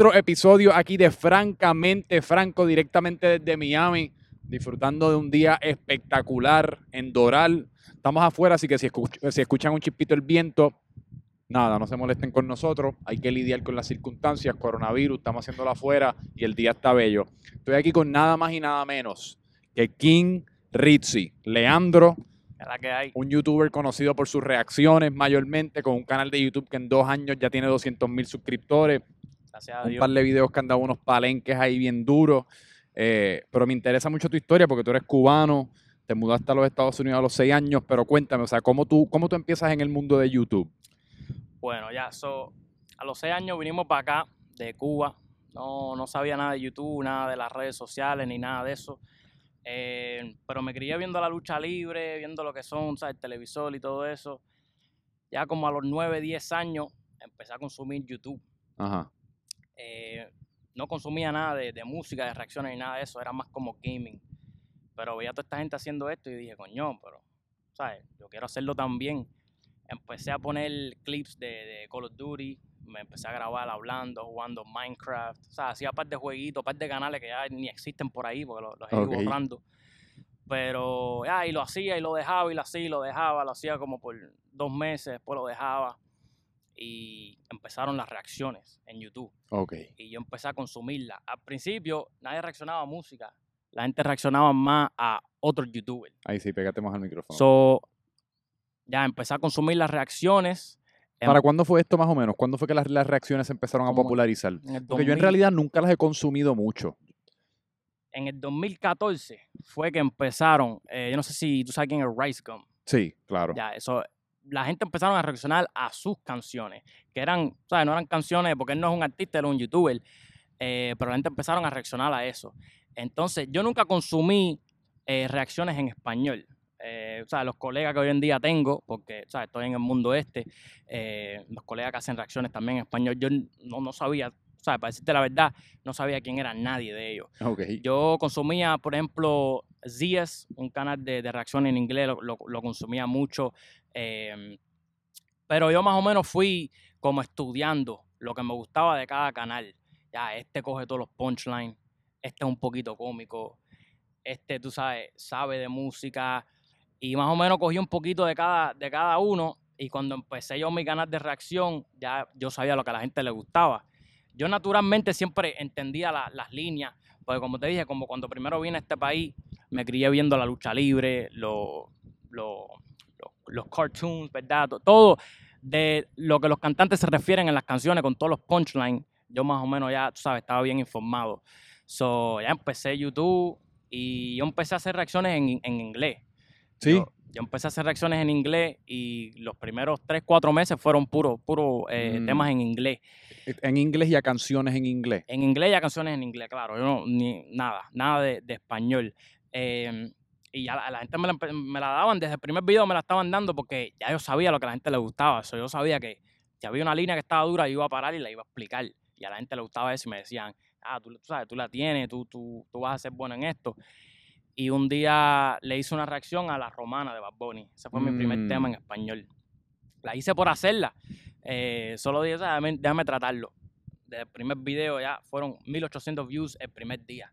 otro episodio aquí de Francamente Franco, directamente desde Miami, disfrutando de un día espectacular en Doral. Estamos afuera, así que si, si escuchan un chispito el viento, nada, no se molesten con nosotros. Hay que lidiar con las circunstancias, coronavirus, estamos haciéndolo afuera y el día está bello. Estoy aquí con nada más y nada menos que King Rizzi, Leandro, la que hay. un youtuber conocido por sus reacciones mayormente, con un canal de YouTube que en dos años ya tiene 200 mil suscriptores, Gracias a un Dios. par de videos que han dado unos palenques ahí bien duros. Eh, pero me interesa mucho tu historia porque tú eres cubano, te mudaste a los Estados Unidos a los seis años, pero cuéntame, o sea, ¿cómo tú, cómo tú empiezas en el mundo de YouTube? Bueno, ya, so, a los seis años vinimos para acá, de Cuba. No, no sabía nada de YouTube, nada de las redes sociales, ni nada de eso. Eh, pero me crié viendo la lucha libre, viendo lo que son, ¿sabes? El televisor y todo eso. Ya como a los 9, 10 años empecé a consumir YouTube. Ajá. Eh, no consumía nada de, de música, de reacciones ni nada de eso, era más como gaming. Pero veía a toda esta gente haciendo esto y dije, coño, pero, ¿sabes? Yo quiero hacerlo también. Empecé a poner clips de, de Call of Duty, me empecé a grabar hablando, jugando Minecraft. O sea, hacía par de jueguitos, par de canales que ya ni existen por ahí porque los, los he ido borrando. Pero, ya, y lo hacía y lo dejaba y lo hacía y lo dejaba. Lo hacía como por dos meses, después lo dejaba. Y empezaron las reacciones en YouTube Ok. y yo empecé a consumirla. Al principio nadie reaccionaba a música, la gente reaccionaba más a otros youtubers. Ahí sí, pégate más al micrófono. So, ya empecé a consumir las reacciones. en- ¿Para cuándo fue esto más o menos? ¿Cuándo fue que las, las reacciones se empezaron a popularizar? Porque yo en 2000 realidad nunca las he consumido mucho. En el 2014 fue que empezaron, eh, yo no sé si tú sabes quién es Rice Gum. Sí, claro. Ya, eso, la gente empezaron a reaccionar a sus canciones, que eran, ¿sabes? No eran canciones, porque él no es un artista, era un youtuber, eh, pero la gente empezaron a reaccionar a eso. Entonces, yo nunca consumí eh, reacciones en español. Eh, o sea, los colegas que hoy en día tengo, porque ¿sabes? estoy en el mundo este, los colegas que hacen reacciones también en español, yo no, no sabía, ¿sabes? para decirte la verdad, no sabía quién era nadie de ellos. Ok. Yo consumía, por ejemplo, Zies, un canal de, reacción en inglés, lo, consumía mucho. em, pero yo más o menos fui como estudiando lo que me gustaba de cada canal. Ya, este coge todos los punchlines, este es un poquito cómico, este, tú sabes, sabe de música. Y más o menos cogí un poquito de cada, de cada uno. Y cuando empecé yo mi canal de reacción, ya yo sabía lo que a la gente le gustaba. Yo naturalmente siempre entendía la- las líneas, porque como te dije, como cuando primero vine a este país, me crié viendo la lucha libre, lo- lo- lo- los cartoons, ¿verdad? To- Todo de lo que los cantantes se refieren en las canciones con todos los punchlines, yo más o menos ya, tú sabes, estaba bien informado. So, ya empecé YouTube y yo empecé a hacer reacciones en, en inglés. Sí. Yo, yo empecé a hacer reacciones en inglés y los primeros 3, 4 meses fueron puros puro, eh, Mm. temas en inglés. En inglés y a canciones en inglés. En inglés y a canciones en inglés, claro. Yo no, ni nada, nada de, de español. Eh, y ya la, la gente me la, me la daban, desde el primer video me la estaban dando porque ya yo sabía lo que a la gente le gustaba. So, yo sabía que si había una línea que estaba dura, yo iba a parar y la iba a explicar. Y a la gente le gustaba eso y me decían, ah, tú, tú sabes, tú la tienes, tú, tú, tú vas a ser bueno en esto. Y un día le hice una reacción a La Romana de Bad Bunny. Ese fue mi primer tema en Mm. español. La hice por hacerla. Eh, solo dije, "Ah, déjame, déjame tratarlo. Desde el primer video ya fueron 1800 views el primer día.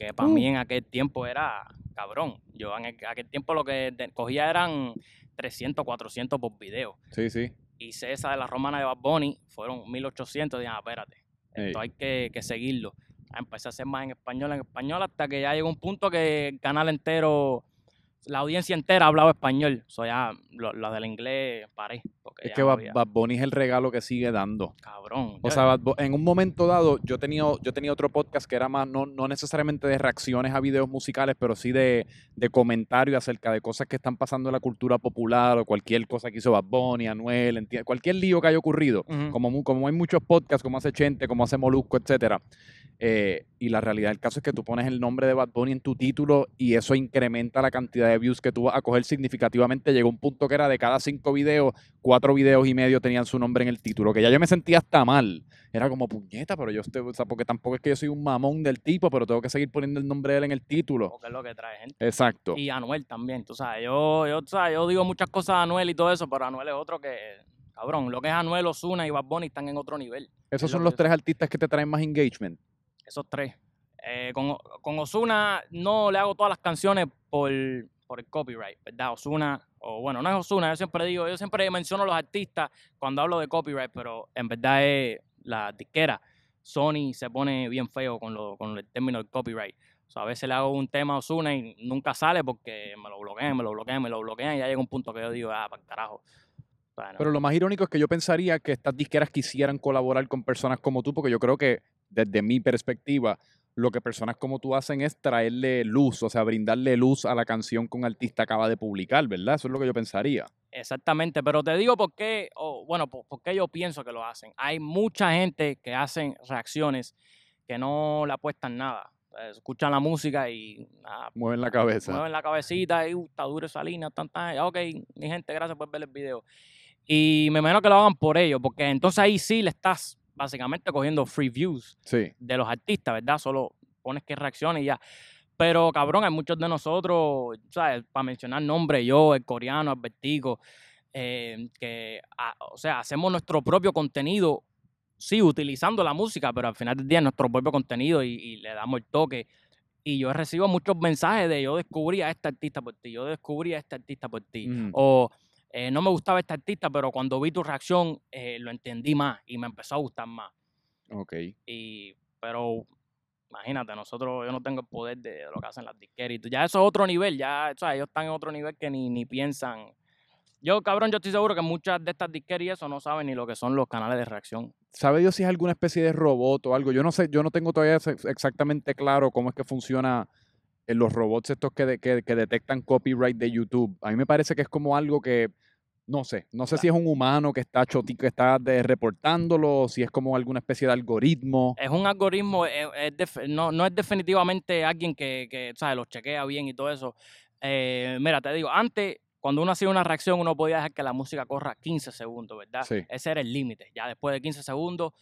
Que para Uh. mí en aquel tiempo era cabrón. Yo en el- aquel tiempo lo que cogía eran 300, 400 por video. Sí, sí. Hice esa de la romana de Bad Bunny, fueron 1800. Dije, ah, espérate, esto hay que, que seguirlo. Ah, Empecé a hacer más en español, en español, hasta que ya llegó un punto que el canal entero, la audiencia entera hablaba español. O sea, ya lo, lo del inglés paré. Porque Es que Bad, Bad Bunny es el regalo que sigue dando. Cabrón. O yo- sea, Bad en un momento dado, yo tenía, yo tenía otro podcast que era más, no, no necesariamente de reacciones a videos musicales, pero sí de, de comentarios acerca de cosas que están pasando en la cultura popular o cualquier cosa que hizo Bad Bunny, Anuel, cualquier lío que haya ocurrido. Ujú. Como, mu- como hay muchos podcasts, como hace Chente, como hace Molusco, etcétera. Eh, y la realidad del caso es que tú pones el nombre de Bad Bunny en tu título y eso incrementa la cantidad de views que tú vas a coger significativamente. Llegó un punto que era de cada cinco videos, cuatro videos y medio tenían su nombre en el título, que ya yo me sentía hasta mal. Era como puñeta, pero yo, estoy- o sea, porque tampoco es que yo soy un mamón del tipo, pero tengo que seguir poniendo el nombre de él en el título. Porque es lo que trae gente. Exacto. Y Anuel también, tú sabes. Yo, yo, tú sabes, yo digo muchas cosas de Anuel y todo eso, pero Anuel es otro que, cabrón, lo que es Anuel, Osuna y Bad Bunny están en otro nivel. Esos Es son los tres artistas que te traen más engagement. Esos tres. Eh, con, con Osuna no le hago todas las canciones por, por el copyright, ¿verdad? Osuna, o bueno, no es Osuna, yo siempre digo, yo siempre menciono a los artistas cuando hablo de copyright, pero en verdad es la disquera. Sony se pone bien feo con, lo, con el término del copyright. O sea, a veces le hago un tema a Osuna y nunca sale porque me lo bloquean, me lo bloquean, me lo bloquean y ya llega un punto que yo digo, ah, para carajo. Pero lo más irónico es que yo pensaría que estas disqueras quisieran colaborar con personas como tú, porque yo creo que desde mi perspectiva, lo que personas como tú hacen es traerle luz, o sea, brindarle luz a la canción que un artista acaba de publicar, ¿verdad? Eso es lo que yo pensaría. Exactamente, pero te digo por qué, o bueno, por, por qué yo pienso que lo hacen. Hay mucha gente que hacen reacciones que no le apuestan nada. Eh, Escuchan la música y ah, Mueven la cabeza. mueven la cabecita y uh, está duro esa línea, tanta, ok, mi gente, gracias por ver el video. Y me imagino que lo hagan por ello, porque entonces ahí sí le estás básicamente cogiendo free views Sí. de los artistas, ¿verdad? Solo pones que reaccione y ya. Pero cabrón, hay muchos de nosotros, ¿sabes? Para mencionar nombres, yo, el coreano, el vertigo, eh, que, ah, o sea, hacemos nuestro propio contenido, sí, utilizando la música, pero al final del día es nuestro propio contenido y, y le damos el toque. Y yo recibo muchos mensajes de yo descubrí a este artista por ti, yo descubrí a este artista por ti. O eh, no me gustaba este artista, pero cuando vi tu reacción eh, lo entendí más y me empezó a gustar más. Ok. Y, pero imagínate, nosotros, yo no tengo el poder de lo que hacen las disqueras. y tú- Ya eso es otro nivel, ya, o sea, ellos están en otro nivel que ni, ni piensan. Yo, cabrón, yo estoy seguro que muchas de estas disqueras y eso no saben ni lo que son los canales de reacción. ¿Sabe Dios si es alguna especie de robot o algo? Yo no sé, yo no tengo todavía ex- exactamente claro cómo es que funciona en los robots estos que, de- que, que detectan copyright de YouTube. A mí me parece que es como algo que, no sé, no sé si es un humano que está choti, que está de- reportándolo, o si es como alguna especie de algoritmo. Es un algoritmo, es- es def- no, no es definitivamente alguien que, que ¿sabes? los chequea bien y todo eso. Eh, mira, te digo, antes, cuando uno hacía una reacción, uno podía dejar que la música corra 15 segundos, ¿verdad? Sí. Ese era el límite. Ya después de 15 segundos,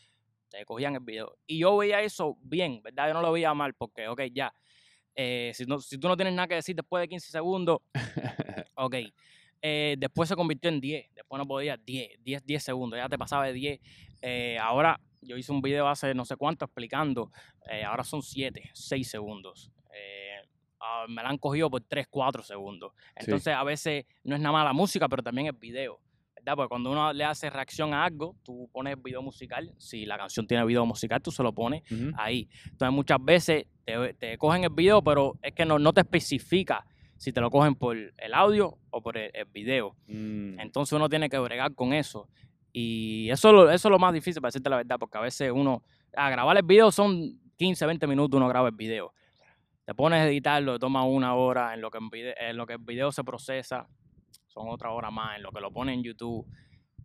te cogían el video. Y yo veía eso bien, ¿verdad? Yo no lo veía mal porque, ok, ya. Eh, si, no, si tú no tienes nada que decir después de 15 segundos, ok. Eh, después se convirtió en 10. Después no podía 10, 10, 10 segundos. Ya te pasaba de 10. Eh, ahora yo hice un video hace no sé cuánto explicando. eh, ahora son 7, 6 segundos. Eh, ah, me la han cogido por 3, 4 segundos. Sí. Entonces a veces no es nada más la música, pero también el video. ¿verdad? Porque cuando uno le hace reacción a algo, tú pones video musical. Si la canción tiene video musical, tú se lo pones Ujú. ahí. Entonces muchas veces te, te cogen el video, pero es que no, no te especifica si te lo cogen por el audio o por el, el video. Mm, Entonces uno tiene que bregar con eso. Y eso, es lo- eso es lo más difícil, para decirte la verdad, porque a veces uno, a grabar el video son 15, 20 minutos, uno graba el video. Te pones a editarlo, toma una hora, en lo que, en lo que el video se procesa, son otra hora más, en lo que lo ponen en YouTube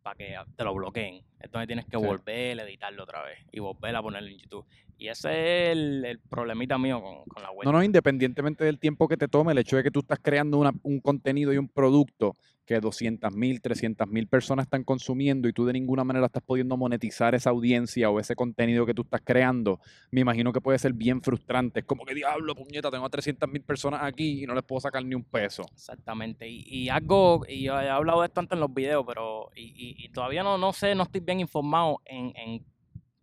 para que te lo bloqueen. Entonces tienes que Sí. volver a editarlo otra vez y volver a ponerlo en YouTube. Y ese es el, el problemita mío con, con la web. No, no, independientemente del tiempo que te tome, el hecho de que tú estás creando una- un contenido y un producto que 200 mil, 300 mil personas están consumiendo y tú de ninguna manera estás pudiendo monetizar esa audiencia o ese contenido que tú estás creando, me imagino que puede ser bien frustrante. Es como que diablo, puñeta, tengo a 300 mil personas aquí y no les puedo sacar ni un peso. Exactamente. Y, y algo, y yo he hablado de esto antes en los videos, pero y, y- todavía no, no sé, no estoy bien informado en, en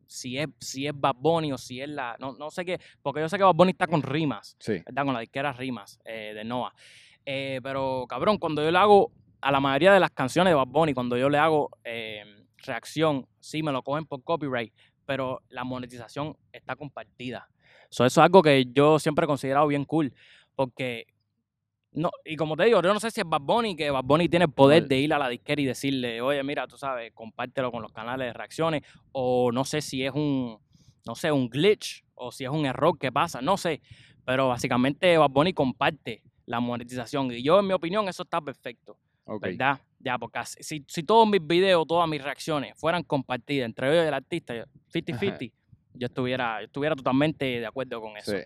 si es si es Bad Bunny o si es la. No, no sé qué, porque yo sé que Bad Bunny está con rimas, Sí. ¿verdad? Con la disquera rimas eh, de Noah. Eh, pero cabrón, cuando yo le hago a la mayoría de las canciones de Bad Bunny, cuando yo le hago eh, reacción, sí me lo cogen por copyright, pero la monetización está compartida. So, eso es algo que yo siempre he considerado bien cool, porque no, y como te digo, yo no sé si es Bad Bunny, que Bad Bunny tiene el poder de ir a la disquera y decirle, oye, mira, tú sabes, compártelo con los canales de reacciones, o no sé si es un, no sé, un glitch, o si es un error que pasa, no sé, pero básicamente Bad Bunny comparte la monetización, y yo, en mi opinión, eso está perfecto, ¿verdad? Ya, porque si, si todos mis videos, todas mis reacciones fueran compartidas entre ellos y el artista, 50-50, yo estuviera, yo estuviera totalmente de acuerdo con eso. Sí.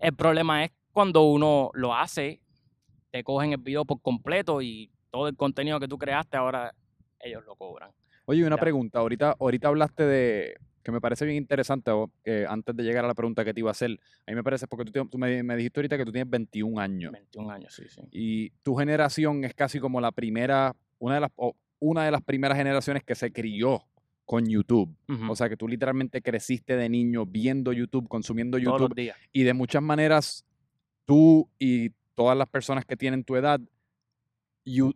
El problema es cuando uno lo hace, te cogen el video por completo y todo el contenido que tú creaste ahora ellos lo cobran. Oye, una pregunta. Ahorita, ahorita hablaste de, que me parece bien interesante, que antes de llegar a la pregunta que te iba a hacer, a mí me parece, porque tú, me, me dijiste ahorita que tú tienes 21 años. 21 años, sí, sí. Y tu generación es casi como la primera, una de las, una de las primeras generaciones que se crió con YouTube. O sea, que tú literalmente creciste de niño viendo YouTube, consumiendo todos los YouTube días. y de muchas maneras tú y todas las personas que tienen tu edad,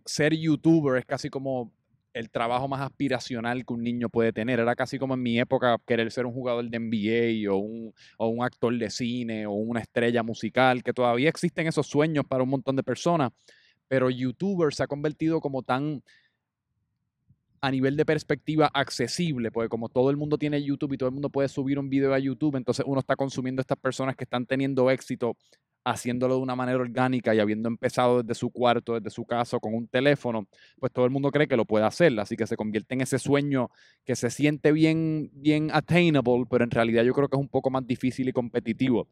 ser youtuber es casi como el trabajo más aspiracional que un niño puede tener. Era casi como en mi época querer ser un jugador de NBA o un, o un actor de cine o una estrella musical, que todavía existen esos sueños para un montón de personas, pero youtuber se ha convertido como tan a nivel de perspectiva accesible, porque como todo el mundo tiene YouTube y todo el mundo puede subir un video a YouTube, entonces uno está consumiendo estas personas que están teniendo éxito haciéndolo de una manera orgánica y habiendo empezado desde su cuarto, desde su casa, con un teléfono, pues todo el mundo cree que lo puede hacer, así que se convierte en ese sueño que se siente bien, bien attainable, pero en realidad yo creo que es un poco más difícil y competitivo.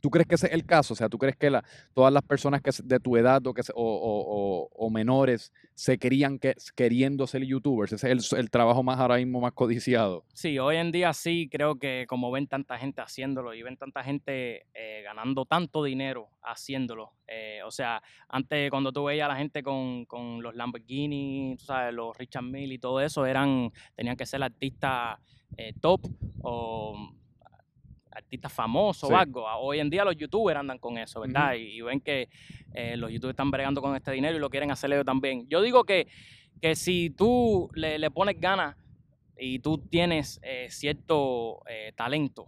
¿Tú crees que ese es el caso? O sea, ¿tú crees que todas las personas que de tu edad o, que o, o- menores se crían que, queriendo ser youtubers? Ese es el, el trabajo más ahora mismo más codiciado. Sí, hoy en día sí creo que como ven tanta gente haciéndolo y ven tanta gente eh, ganando tanto dinero haciéndolo. eh, o sea, antes cuando tú veías a la gente con, con los Lamborghini, tú sabes, los Richard Mille y todo eso, eran, tenían que ser artistas eh, top o artistas famosos Sí. o algo. Hoy en día los youtubers andan con eso, ¿verdad? y, y ven que eh, los youtubers están bregando con este dinero y lo quieren hacer ellos también. Yo digo que, que si tú le, le pones ganas y tú tienes eh, cierto eh, talento,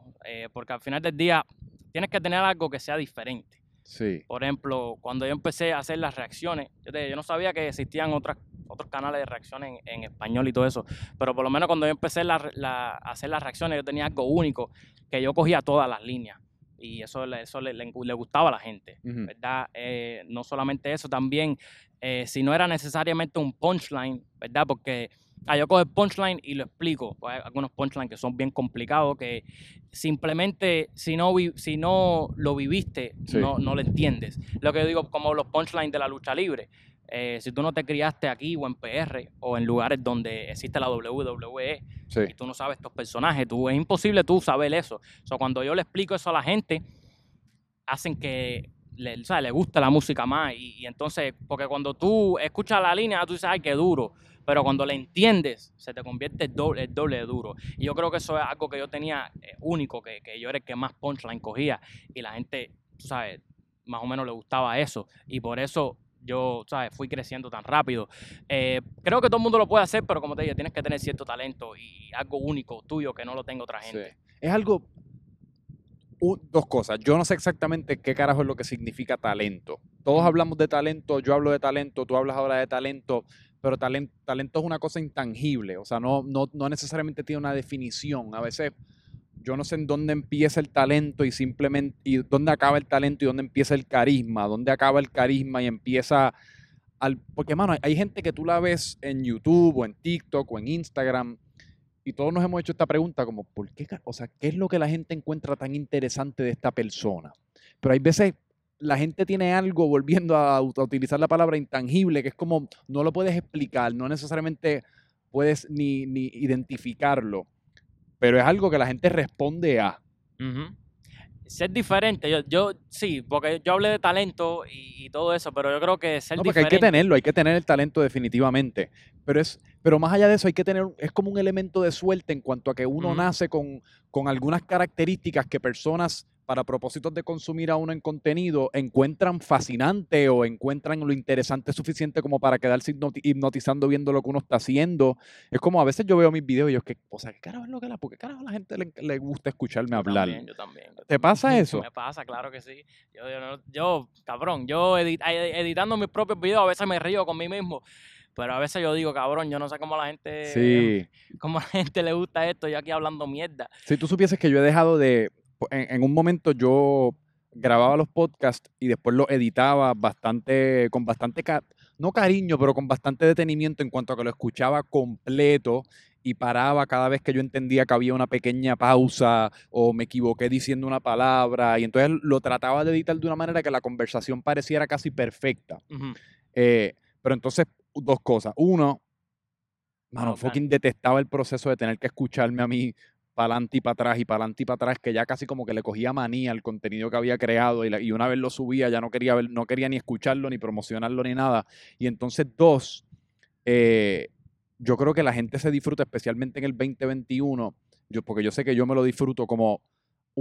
porque al final del día tienes que tener algo que sea diferente. Sí. Por ejemplo, cuando yo empecé a hacer las reacciones, yo, te- yo no sabía que existían otras, otros canales de reacciones en, en español y todo eso, pero por lo menos cuando yo empecé la- la- a hacer las reacciones, yo tenía algo único, que yo cogía todas las líneas. Y eso, le- eso le, le- le gustaba a la gente. ¿verdad? Eh, no solamente eso, también, eh, si no era necesariamente un punchline, ¿verdad? Porque ah, yo cojo el punchline y lo explico. Pues Hay algunos punchlines que son bien complicados, que simplemente si no, vi- si no lo viviste, Sí. no, no lo entiendes. Lo que yo digo, como los punchlines de la lucha libre. Eh, si tú no te criaste aquí o en PR o en lugares donde existe la WWE Sí. y tú no sabes estos personajes, tú, es imposible tú saber eso. O sea, cuando yo le explico eso a la gente, hacen que le, o sea, le gusta la música más. Y, y entonces, porque cuando tú escuchas la línea, tú dices, ay, qué duro. Pero cuando le entiendes, se te convierte el doble, el doble de duro. Y yo creo que eso es algo que yo tenía eh, único, que, que yo era el que más punchline cogía. Y la gente, tú sabes, más o menos le gustaba eso. Y por eso yo, ¿sabes? Fui creciendo tan rápido. Eh, creo que todo el mundo lo puede hacer, pero como te dije, tienes que tener cierto talento y algo único tuyo que no lo tenga otra gente. Sí. Es algo. dos cosas. Yo no sé exactamente qué carajo es lo que significa talento. Todos hablamos de talento, yo hablo de talento, tú hablas ahora de talento, pero talento, talento es una cosa intangible. O sea, no, no, no necesariamente tiene una definición. A veces yo no sé en dónde empieza el talento y simplemente. y dónde acaba el talento y dónde empieza el carisma. Dónde acaba el carisma y empieza. Al, porque, mano, hay, gente que tú la ves en YouTube o en TikTok o en Instagram y todos nos hemos hecho esta pregunta como, ¿por qué? O sea, ¿qué es lo que la gente encuentra tan interesante de esta persona? Pero hay veces la gente tiene algo, volviendo a, ut- a utilizar la palabra intangible, que es como, no lo puedes explicar, no necesariamente puedes ni identificarlo, pero es algo que la gente responde a. Ser diferente, yo, yo sí, porque yo hablé de talento y, y todo eso, pero yo creo que ser No, porque hay que tenerlo, hay que tener el talento definitivamente. Pero es, pero más allá de eso, hay que tener, es como un elemento de suerte en cuanto a que uno nace con, con algunas características que personas, para propósitos de consumir a uno en contenido, encuentran fascinante o encuentran lo interesante suficiente como para quedarse hipnoti- hipnotizando viendo lo que uno está haciendo. Es como a veces yo veo mis videos y yo, que, o sea, ¿qué carajo es lo que la, ¿por qué carajo a la gente le, le gusta escucharme Yo hablar? también, yo también. yo ¿Te también. pasa eso? Me pasa, claro que sí. Yo, yo, cabrón, yo edit- ed- editando mis propios videos a veces me río con mí mismo. Pero a veces yo digo, cabrón, yo no sé cómo a la gente, Sí. cómo a la gente le gusta esto, yo aquí hablando mierda. Si tú supieses que yo he dejado de. En, en un momento yo grababa los podcasts y después los editaba bastante, con bastante, no cariño, pero con bastante detenimiento en cuanto a que lo escuchaba completo y paraba cada vez que yo entendía que había una pequeña pausa o me equivoqué diciendo una palabra y entonces lo trataba de editar de una manera que la conversación pareciera casi perfecta. Eh, pero entonces, dos cosas. Uno, mano, fucking detestaba el proceso de tener que escucharme a mí para adelante y para atrás y para adelante y para atrás, que ya casi como que le cogía manía al contenido que había creado y, una vez lo subía ya no quería, no quería ni escucharlo, ni promocionarlo, ni nada. Y entonces, dos, eh, yo creo que la gente se disfruta, especialmente en el 2021, yo, porque yo sé que yo me lo disfruto como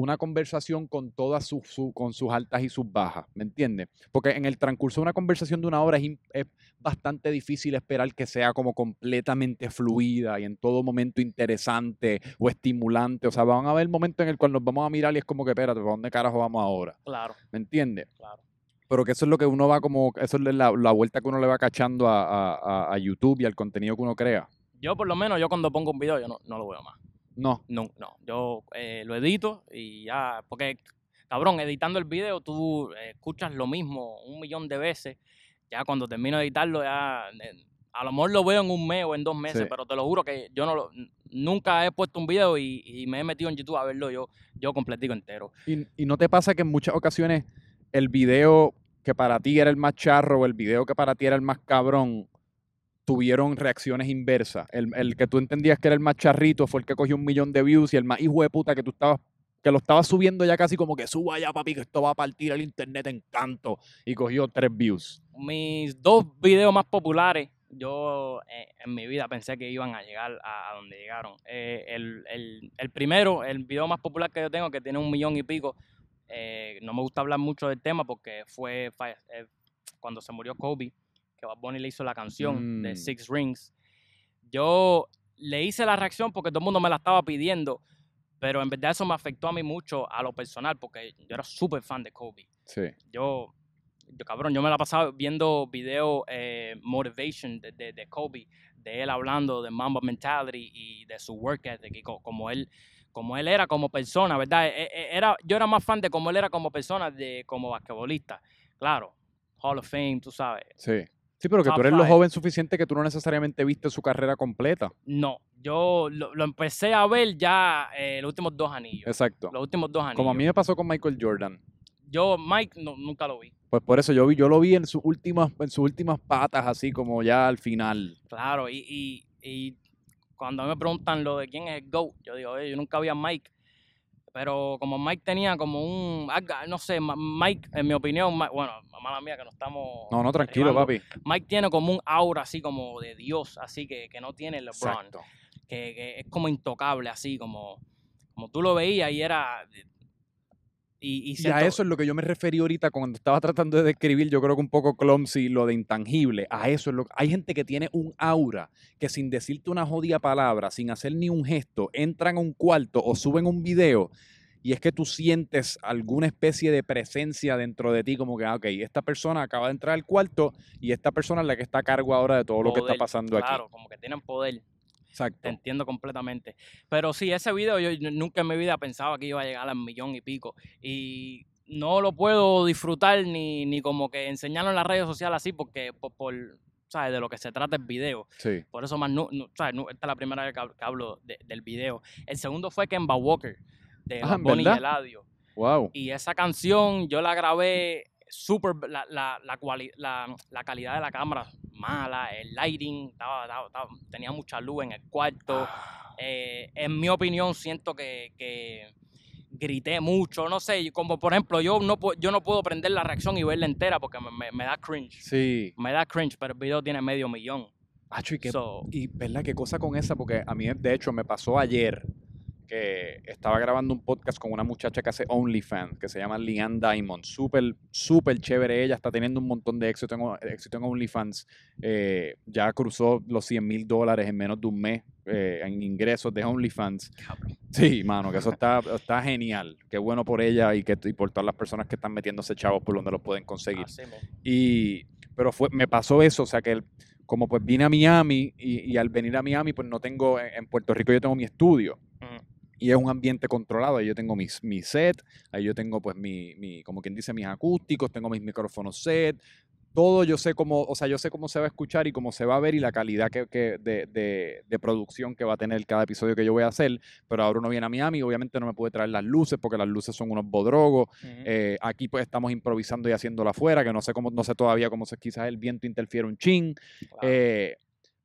una conversación con todas sus, su- con sus altas y sus bajas, ¿me entiendes? Porque en el transcurso de una conversación de una hora es, es bastante difícil esperar que sea como completamente fluida y en todo momento interesante o estimulante. O sea, van a haber momentos en el cual nos vamos a mirar y es como que, espérate, ¿para dónde carajo vamos ahora? Claro, ¿Me entiendes? claro. Pero que eso es lo que uno va como, eso es la, la vuelta que uno le va cachando a, a- a- a YouTube y al contenido que uno crea. Yo por lo menos, yo cuando pongo un video, yo no, no lo veo más. No, No, no. Yo eh, lo edito y ya, porque, cabrón, editando el video tú escuchas lo mismo un millón de veces. Ya cuando termino de editarlo, ya eh, a lo mejor lo veo en un mes o en dos meses, Sí. pero te lo juro que yo no lo, nunca he puesto un video y, y me he metido en YouTube a verlo yo, yo completico entero. Y, y no te pasa que en muchas ocasiones el video que para ti era el más charro o el video que para ti era el más cabrón tuvieron reacciones inversas. El, el que tú entendías que era el más charrito fue el que cogió un millón de views y el más hijo de puta que tú estabas que lo estabas subiendo ya casi como que suba ya papi que esto va a partir el internet en canto y cogió tres views. Mis dos videos más populares, yo eh, en mi vida pensé que iban a llegar a, a donde llegaron. Eh, el, el- el primero, el video más popular que yo tengo, que tiene un millón y pico, eh, no me gusta hablar mucho del tema porque fue eh, cuando se murió Kobe, que Bad Bunny le hizo la canción de Mm. Six Rings. Yo le hice la reacción porque todo el mundo me la estaba pidiendo, pero en verdad eso me afectó a mí mucho a lo personal porque yo era súper fan de Kobe Sí. yo, yo cabrón, yo me la pasaba viendo videos eh, motivation de, de, de Kobe, de él hablando de Mamba Mentality y de su work ethic, y co- como él, como él era como persona, ¿verdad? E- e- Era, yo era más fan de cómo él era como persona de como basquetbolista. Claro, Hall of Fame, tú sabes. Sí. Sí, pero que tú eres lo joven suficiente que tú no necesariamente viste su carrera completa. No, yo lo, lo empecé a ver ya eh, los últimos dos anillos. Exacto. Los últimos dos anillos. Como a mí me pasó con Michael Jordan. Yo, Mike, no- nunca lo vi. Pues por eso yo vi, yo lo vi en sus últimas, en sus últimas patas, así como ya al final. Claro, y, y, y cuando me preguntan lo de quién es el GOAT, yo digo, "Oye, yo nunca vi a Mike. Pero como Mike tenía como un, alga- no sé, Mike, en mi opinión, Ma- bueno, mala mía que no estamos... No, no, tranquilo, derribando. papi. Mike tiene como un aura así como de Dios, así que, que no tiene LeBron, Exacto. que, que es como intocable, así como, como tú lo veías y era... Y, y Y a eso es lo que yo me referí ahorita cuando estaba tratando de describir, yo creo que un poco clumsy, lo de intangible. A eso es lo Hay gente que tiene un aura que sin decirte una jodida palabra, sin hacer ni un gesto, entran a un cuarto o suben un video y es que tú sientes alguna especie de presencia dentro de ti, como que, ah, ok, esta persona acaba de entrar al cuarto y esta persona es la que está a cargo ahora de todo lo que está pasando Claro, aquí. como que tienen poder. Exacto. Te entiendo completamente. Pero sí, ese video yo nunca en mi vida pensaba que iba a llegar al millón y pico. Y no lo puedo disfrutar ni, ni como que enseñarlo en las redes sociales así porque por, por, ¿sabes? De lo que se trata el video. Sí. Por eso más, no, no- ¿sabes? No, esta es la primera vez que hab- que hablo de- del video. El segundo fue Kemba Walker, de Ah, Bad ¿en Bunny y? Eladio. Wow. Y esa canción yo la grabé súper, la, la, la, cuali- la, la calidad de la cámara mala, el lighting, estaba, estaba- estaba- tenía mucha luz en el cuarto. Eh, en mi opinión, siento que, que grité mucho, no sé, como por ejemplo, yo no, yo no puedo prender la reacción y verla entera porque me, me- me da cringe. Sí. Me da cringe, pero el video tiene medio millón. Acho, y qué So, Y, ¿verdad? ¿Qué cosa con esa? Porque a mí, de hecho, me pasó ayer que estaba grabando un podcast con una muchacha que hace OnlyFans, que se llama Leanne Diamond. Súper, súper chévere ella. Está teniendo un montón de éxito en, éxito en OnlyFans. Eh, ya cruzó los 100 mil dólares en menos de un mes eh, en ingresos de OnlyFans. Sí, mano, que eso está, está genial. Qué bueno por ella y, que, y por todas las personas que están metiéndose chavos por donde los pueden conseguir. Y, pero fue, me pasó eso, o sea que el- como pues vine a Miami y, y al venir a Miami pues no tengo, en, Puerto Rico yo tengo mi estudio. Y es un ambiente controlado, ahí yo tengo mis, mi set, ahí yo tengo pues mi, mi, como quien dice, mis acústicos, tengo mis micrófonos set, todo yo sé cómo, o sea, yo sé cómo se va a escuchar y cómo se va a ver y la calidad que, que de, de, de producción que va a tener cada episodio que yo voy a hacer, pero ahora uno viene a Miami, obviamente no me puede traer las luces porque las luces son unos bodrogos, eh, aquí pues estamos improvisando y haciéndolo afuera, que no sé cómo, no sé todavía cómo se, quizás el viento interfiere un chin. Eh,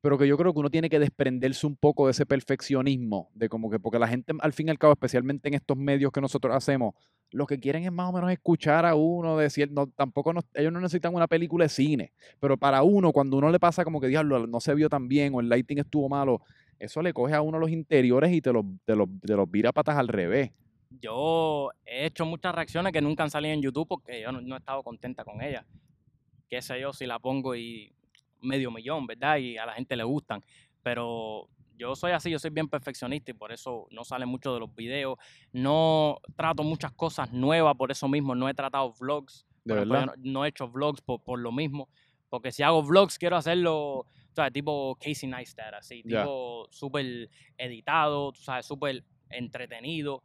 pero que yo creo que uno tiene que desprenderse un poco de ese perfeccionismo, de como que, porque la gente al fin y al cabo, especialmente en estos medios que nosotros hacemos, lo que quieren es más o menos escuchar a uno, decir, no, tampoco ellos no necesitan una película de cine, pero para uno, cuando uno le pasa como que, diablo, no se vio tan bien o el lighting estuvo malo, eso le coge a uno los interiores y te los, te los, te los vira patas al revés. Yo he hecho muchas reacciones que nunca han salido en YouTube porque yo no, he estado contenta con ellas. Qué sé yo, si la pongo y medio millón, ¿verdad? Y a la gente le gustan. Pero yo soy así, yo soy bien perfeccionista y por eso no sale mucho de los videos. No trato muchas cosas nuevas, por eso mismo no he tratado vlogs. ¿De verdad? no, he hecho vlogs por, por, lo mismo. Porque si hago vlogs, quiero hacerlo, ¿sabes? Tipo Casey Neistat, así, tipo súper editado, tú sabes, súper entretenido.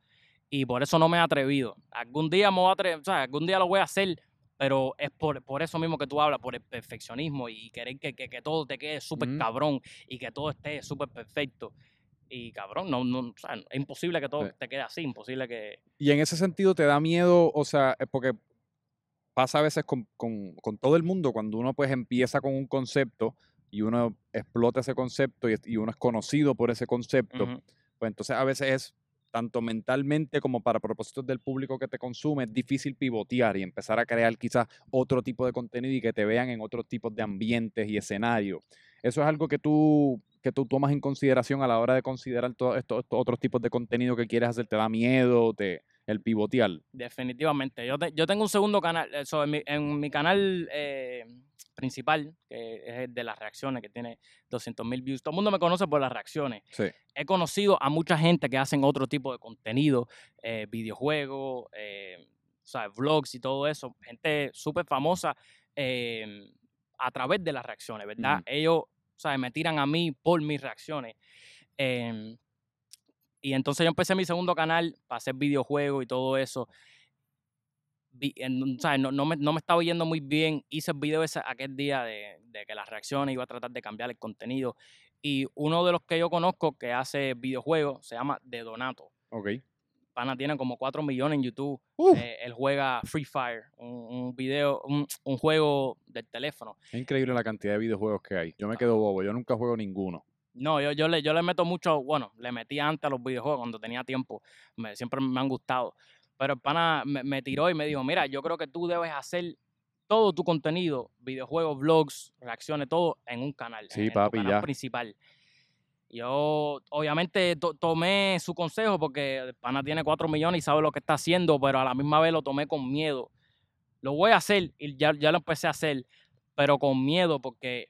Y por eso no me he atrevido. Algún día me voy a atrever, sea, Algún día lo voy a hacer, pero es por, por, eso mismo que tú hablas, por el perfeccionismo y querer que, que, todo te quede súper cabrón y que todo esté súper perfecto. Y cabrón, no, no, o sea, es imposible que todo te quede así, imposible que... Y en ese sentido te da miedo, o sea, porque pasa a veces con, con, con todo el mundo, cuando uno pues empieza con un concepto y uno explota ese concepto y, y uno es conocido por ese concepto, pues entonces a veces es tanto mentalmente como para propósitos del público que te consume, es difícil pivotear y empezar a crear quizás otro tipo de contenido y que te vean en otros tipos de ambientes y escenarios. Eso es algo que tú, que tú tomas en consideración a la hora de considerar todos estos, otros tipos de contenido que quieres hacer. ¿Te da miedo te, el pivotear? Definitivamente. Yo, yo tengo un segundo canal. Eso, en, mi, en mi canal... Eh, principal, que es el de las reacciones, que tiene 200 mil views. Todo el mundo me conoce por las reacciones. He conocido a mucha gente que hacen otro tipo de contenido, eh, videojuegos, eh, vlogs y todo eso. Gente súper famosa em, a través de las reacciones, ¿verdad? Ellos me tiran a mí por mis reacciones. Y entonces yo empecé mi segundo canal para hacer videojuegos y todo eso no, no, me, no, me, estaba yendo muy bien. Hice el video ese aquel día de, de, que las reacciones iba a tratar de cambiar el contenido. Y uno de los que yo conozco que hace videojuegos se llama De Donato. Ok. Pana tiene como 4 millones en YouTube. Eh, él juega Free Fire, un, video, un, un, juego del teléfono. Es increíble la cantidad de videojuegos que hay. Yo me quedo bobo, yo nunca juego ninguno. No, yo, yo, le, yo le meto mucho, bueno, le metí antes a los videojuegos cuando tenía tiempo. Me, siempre me han gustado. Pero el pana me, tiró y me dijo, mira, yo creo que tú debes hacer todo tu contenido, videojuegos, vlogs, reacciones, todo en un canal. Sí, en papi, canal principal. Yo obviamente tomé su consejo porque el pana tiene 4 millones y sabe lo que está haciendo, pero a la misma vez lo tomé con miedo. Lo voy a hacer y ya, ya lo empecé a hacer, pero con miedo porque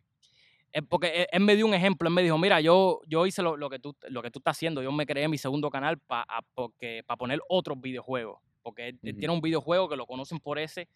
porque él me dio un ejemplo, él me dijo, mira, yo, yo hice lo, que tú, lo que tú estás haciendo, yo me creé mi segundo canal para poner otros videojuegos, porque él, tiene un videojuego que lo conocen por ese,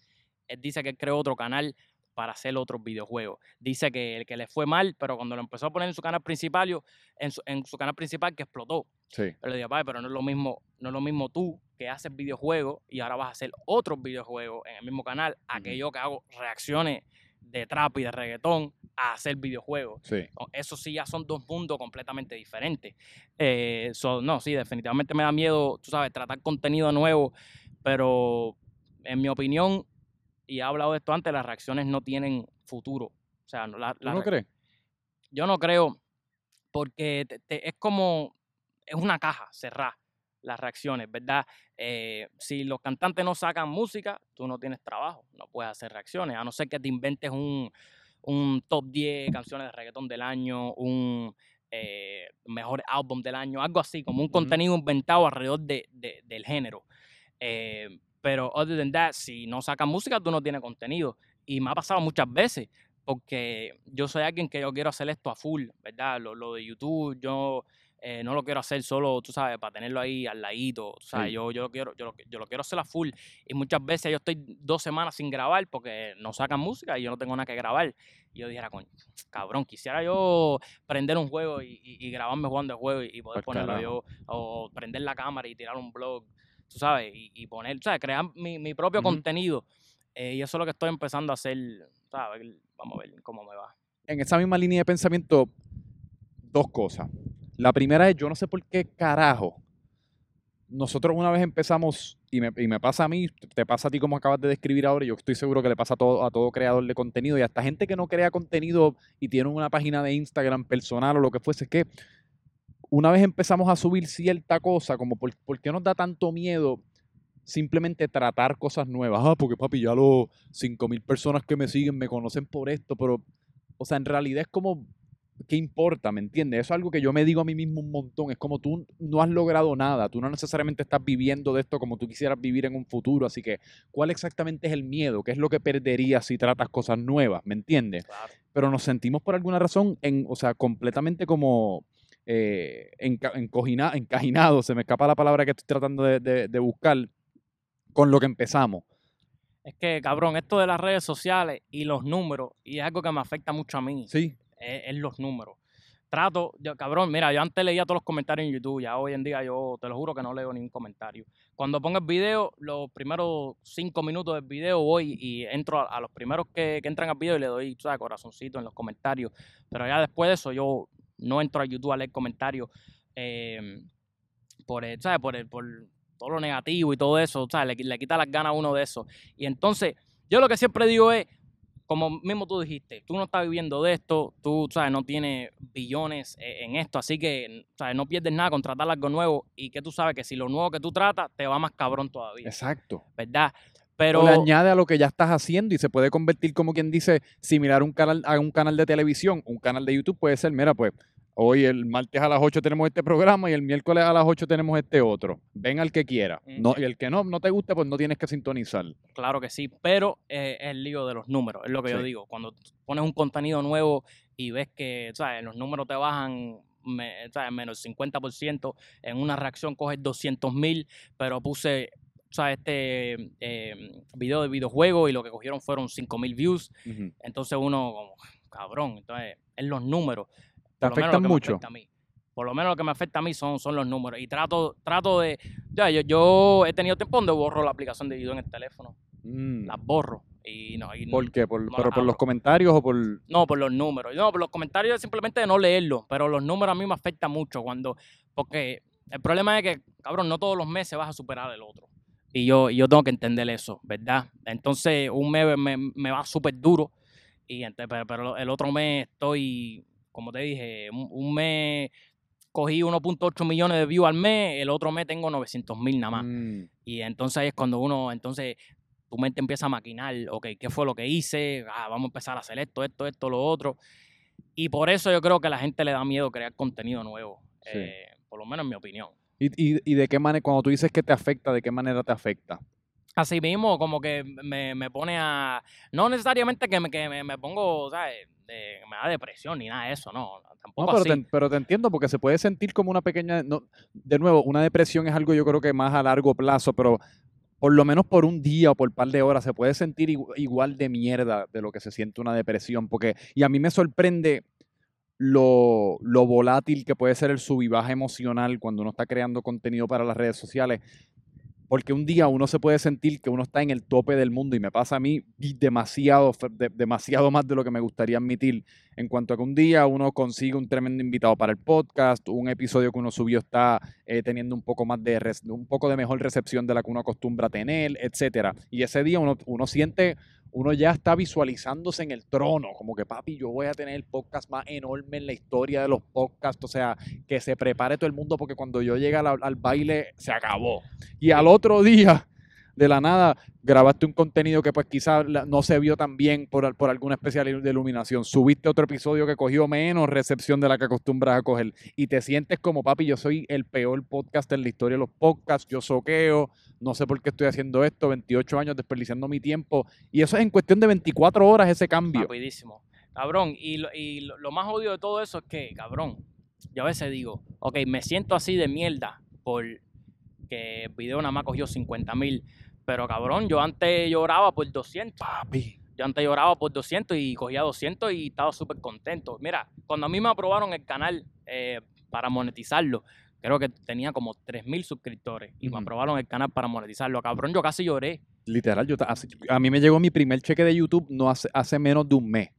él dice que él creó otro canal para hacer otros videojuegos. Dice que el que le fue mal, pero cuando lo empezó a poner en su canal principal, en su, en su canal principal que explotó. Sí. Pero le dije, pero no es lo mismo, no es lo mismo tú que haces videojuegos y ahora vas a hacer otros videojuegos en el mismo canal, aquello que hago reacciones de trap y de reggaetón a hacer videojuegos. Sí. Eso sí ya son dos mundos completamente diferentes. Eh, no, sí, definitivamente me da miedo, tú sabes, tratar contenido nuevo, pero en mi opinión, y he hablado de esto antes, las reacciones no tienen futuro. O sea, la, ¿Tú no crees? Yo no creo, porque es como, es una caja cerrada las reacciones, ¿verdad? Eh, si los cantantes no sacan música, tú no tienes trabajo, no puedes hacer reacciones, a no ser que te inventes un, top 10 canciones de reggaetón del año, un eh, mejor álbum del año, algo así, como un contenido inventado alrededor de, del género. Eh, pero, other than that, si no sacan música, tú no tienes contenido. Y me ha pasado muchas veces, porque yo soy alguien que yo quiero hacer esto a full, ¿verdad? Lo, lo de YouTube, yo eh, no lo quiero hacer solo, tú sabes, para tenerlo ahí al ladito. O sea, yo, yo, lo quiero, yo, lo, yo lo quiero hacer a full. Y muchas veces yo estoy dos semanas sin grabar porque no sacan música y yo no tengo nada que grabar. Y yo dijera, cabrón, quisiera yo prender un juego y, y, grabarme jugando el juego y, poder ponerlo yo, o prender la cámara y tirar un blog, tú sabes, y, poner, o sea, crear mi, mi propio contenido. Eh, y eso es lo que estoy empezando a hacer, ¿sabes? Vamos a ver cómo me va. En esa misma línea de pensamiento, dos cosas. La primera es, yo no sé por qué carajo. Nosotros una vez empezamos y me, y me pasa a mí, te pasa a ti como acabas de describir ahora, y yo estoy seguro que le pasa a todo, a todo creador de contenido y hasta gente que no crea contenido y tiene una página de Instagram personal o lo que fuese, es que una vez empezamos a subir cierta cosa, como por, ¿por qué nos da tanto miedo simplemente tratar cosas nuevas? Ah, porque papi, ya los 5.000 personas que me siguen me conocen por esto, pero, o sea, en realidad es como, ¿qué importa? ¿Me entiendes? Eso es algo que yo me digo a mí mismo un montón. Es como tú no has logrado nada, tú no necesariamente estás viviendo de esto como tú quisieras vivir en un futuro. Así que, ¿cuál exactamente es el miedo? ¿Qué es lo que perderías si tratas cosas nuevas? ¿Me entiendes? Claro. Pero nos sentimos por alguna razón, en, o sea, completamente como eh, enca- se me escapa la palabra que estoy tratando de, de- de buscar, con lo que empezamos. Es que, cabrón, esto de las redes sociales y los números, y es algo que me afecta mucho a mí, Sí, es, los números. Trato, cabrón, mira, yo antes leía todos los comentarios en YouTube, ya hoy en día yo te lo juro que no leo ningún comentario. Cuando pongo el video, los primeros cinco minutos del video voy y entro a, los primeros que, entran al video y le doy, sabes, corazoncito en los comentarios. Pero ya después de eso yo no entro a YouTube a leer comentarios eh, por, ¿sabes? Por, el- por todo lo negativo y todo eso, ¿sabes? Le, le quita las ganas a uno de eso. Y entonces, yo lo que siempre digo es, como mismo tú dijiste, tú no estás viviendo de esto, tú, ¿sabes? No tienes billones eh, en esto, así que, ¿sabes? No pierdes nada con tratar algo nuevo y que tú sabes que si lo nuevo que tú tratas te va más cabrón todavía, exacto. ¿verdad? O Pero... le añade a lo que ya estás haciendo y se puede convertir como quien dice, similar a un canal, a un canal de televisión, un canal de YouTube puede ser, mira, pues hoy el martes a las 8 tenemos este programa y el miércoles a las 8 tenemos este otro. Ven al que quiera. No, y el que no, no te guste, pues no tienes que sintonizar. Claro que sí, pero eh, es el lío de los números, es lo que yo digo. Cuando pones un contenido nuevo y ves que, ¿sabes? Los números te bajan, me- ¿sabes? Menos el 50%, en una reacción coges 200 mil, pero puse, ¿sabes? Este eh, video de videojuego y lo que cogieron fueron 5 mil views. Ujú. Entonces uno, como, cabrón, entonces es los números. ¿Te Por afectan mucho? afecta a mí. Por lo menos lo que me afecta a mí son, son los números. Y trato, trato de. Ya, yo, yo he tenido tiempo donde borro la aplicación de video en el teléfono. Mm. Las borro. Y no, y ¿Por qué? ¿Por, no pero por los comentarios o por...? no, por los números. No, por los comentarios simplemente de no leerlos. Pero los números a mí me afectan mucho cuando. Porque el problema es que, cabrón, no todos los meses vas a superar el otro. Y yo, y yo tengo que entender eso, ¿verdad? Entonces, un mes me, me va súper duro. Y ente- pero, pero el otro mes estoy, como te dije, un, un mes cogí 1.8 millones de views al mes, el otro mes tengo 900 mil nada más. Mm. Y entonces es cuando uno, entonces tu mente empieza a maquinar, ok, ¿qué fue lo que hice? Ah, vamos a empezar a hacer esto, esto, esto, lo otro. Y por eso yo creo que a la gente le da miedo crear contenido nuevo, Sí. eh, por lo menos en mi opinión. ¿Y, y, y de qué manera, cuando tú dices que te afecta, de qué manera te afecta? Así mismo, como que me, me pone a... No necesariamente que me, que me, me pongo, ¿sabes? De- me da depresión ni nada de eso, no. No, Tampoco pero, así. te, pero te entiendo porque se puede sentir como una pequeña... No, de nuevo, una depresión es algo yo creo que más a largo plazo, pero por lo menos por un día o por un par de horas se puede sentir igu- igual de mierda de lo que se siente una depresión. Porque, y a mí me sorprende lo, volátil que puede ser el sub y baja emocional cuando uno está creando contenido para las redes sociales. Porque un día uno se puede sentir que uno está en el tope del mundo y me pasa a mí demasiado, de- demasiado más de lo que me gustaría admitir. En cuanto a que un día uno consigue un tremendo invitado para el podcast, un episodio que uno subió está eh, teniendo un poco más de un poco de mejor recepción de la que uno acostumbra tener, etcétera. Y ese día uno, uno siente, uno ya está visualizándose en el trono, como que papi, yo voy a tener el podcast más enorme en la historia de los podcasts, o sea, que se prepare todo el mundo porque cuando yo llegue al, al baile se acabó. Y al otro día, de la nada, grabaste un contenido que pues quizás no se vio tan bien por, por alguna especial de iluminación. Subiste otro episodio que cogió menos recepción de la que acostumbras a coger. Y te sientes como, papi, yo soy el peor podcast en la historia de los podcasts, yo soqueo, no sé por qué estoy haciendo esto, 28 años desperdiciando mi tiempo. Y eso es en cuestión de 24 horas ese cambio. Rapidísimo. Cabrón, y, lo, lo, más odio de todo eso es que, cabrón, yo a veces digo, ok, me siento así de mierda por que video nada más cogió 50 mil, pero cabrón, yo antes lloraba por 200. Papi. Yo antes lloraba por 200 y cogía 200 y estaba súper contento. Mira, cuando a mí me aprobaron el canal eh, para monetizarlo, creo que tenía como 3.000 suscriptores y me aprobaron el canal para monetizarlo. Cabrón, yo casi lloré. Literal, yo así- a mí me llegó mi primer cheque de YouTube no hace, hace menos de un mes.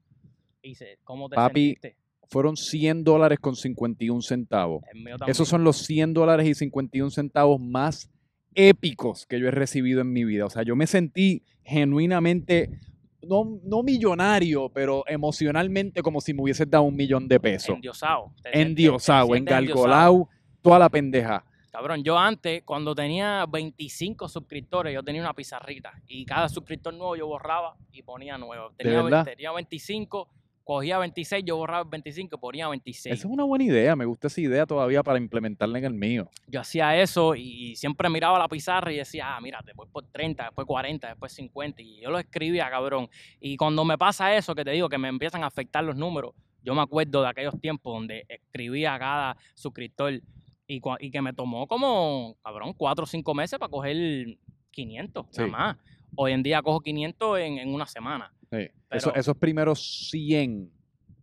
Y dice, ¿cómo te Papi, sentiste? Fueron 100 dólares con 51 centavos. Esos son los 100 dólares y 51 centavos más épicos que yo he recibido en mi vida. O sea, yo me sentí genuinamente, no, no millonario, pero emocionalmente como si me hubieses dado un millón de pesos. Endiosado. Endiosado, engalgolado, toda la pendeja. Cabrón, yo antes, cuando tenía 25 suscriptores, yo tenía una pizarrita y cada suscriptor nuevo yo borraba y ponía nuevo. Tenía, verdad? tenía 25, cogía 26, yo borraba el 25 y ponía 26. Esa es una buena idea, me gusta esa idea todavía para implementarla en el mío. Yo hacía eso y siempre miraba la pizarra y decía, ah, mira, después por 30, después 40, después 50. Y yo lo escribía, cabrón. Y cuando me pasa eso, que te digo, que me empiezan a afectar los números, yo me acuerdo de aquellos tiempos donde escribía a cada suscriptor y que me tomó como, cabrón, 4 o 5 meses para coger 500, Sí. nada más. Hoy en día cojo 500 en, en una semana. Sí. Eso- esos primeros 100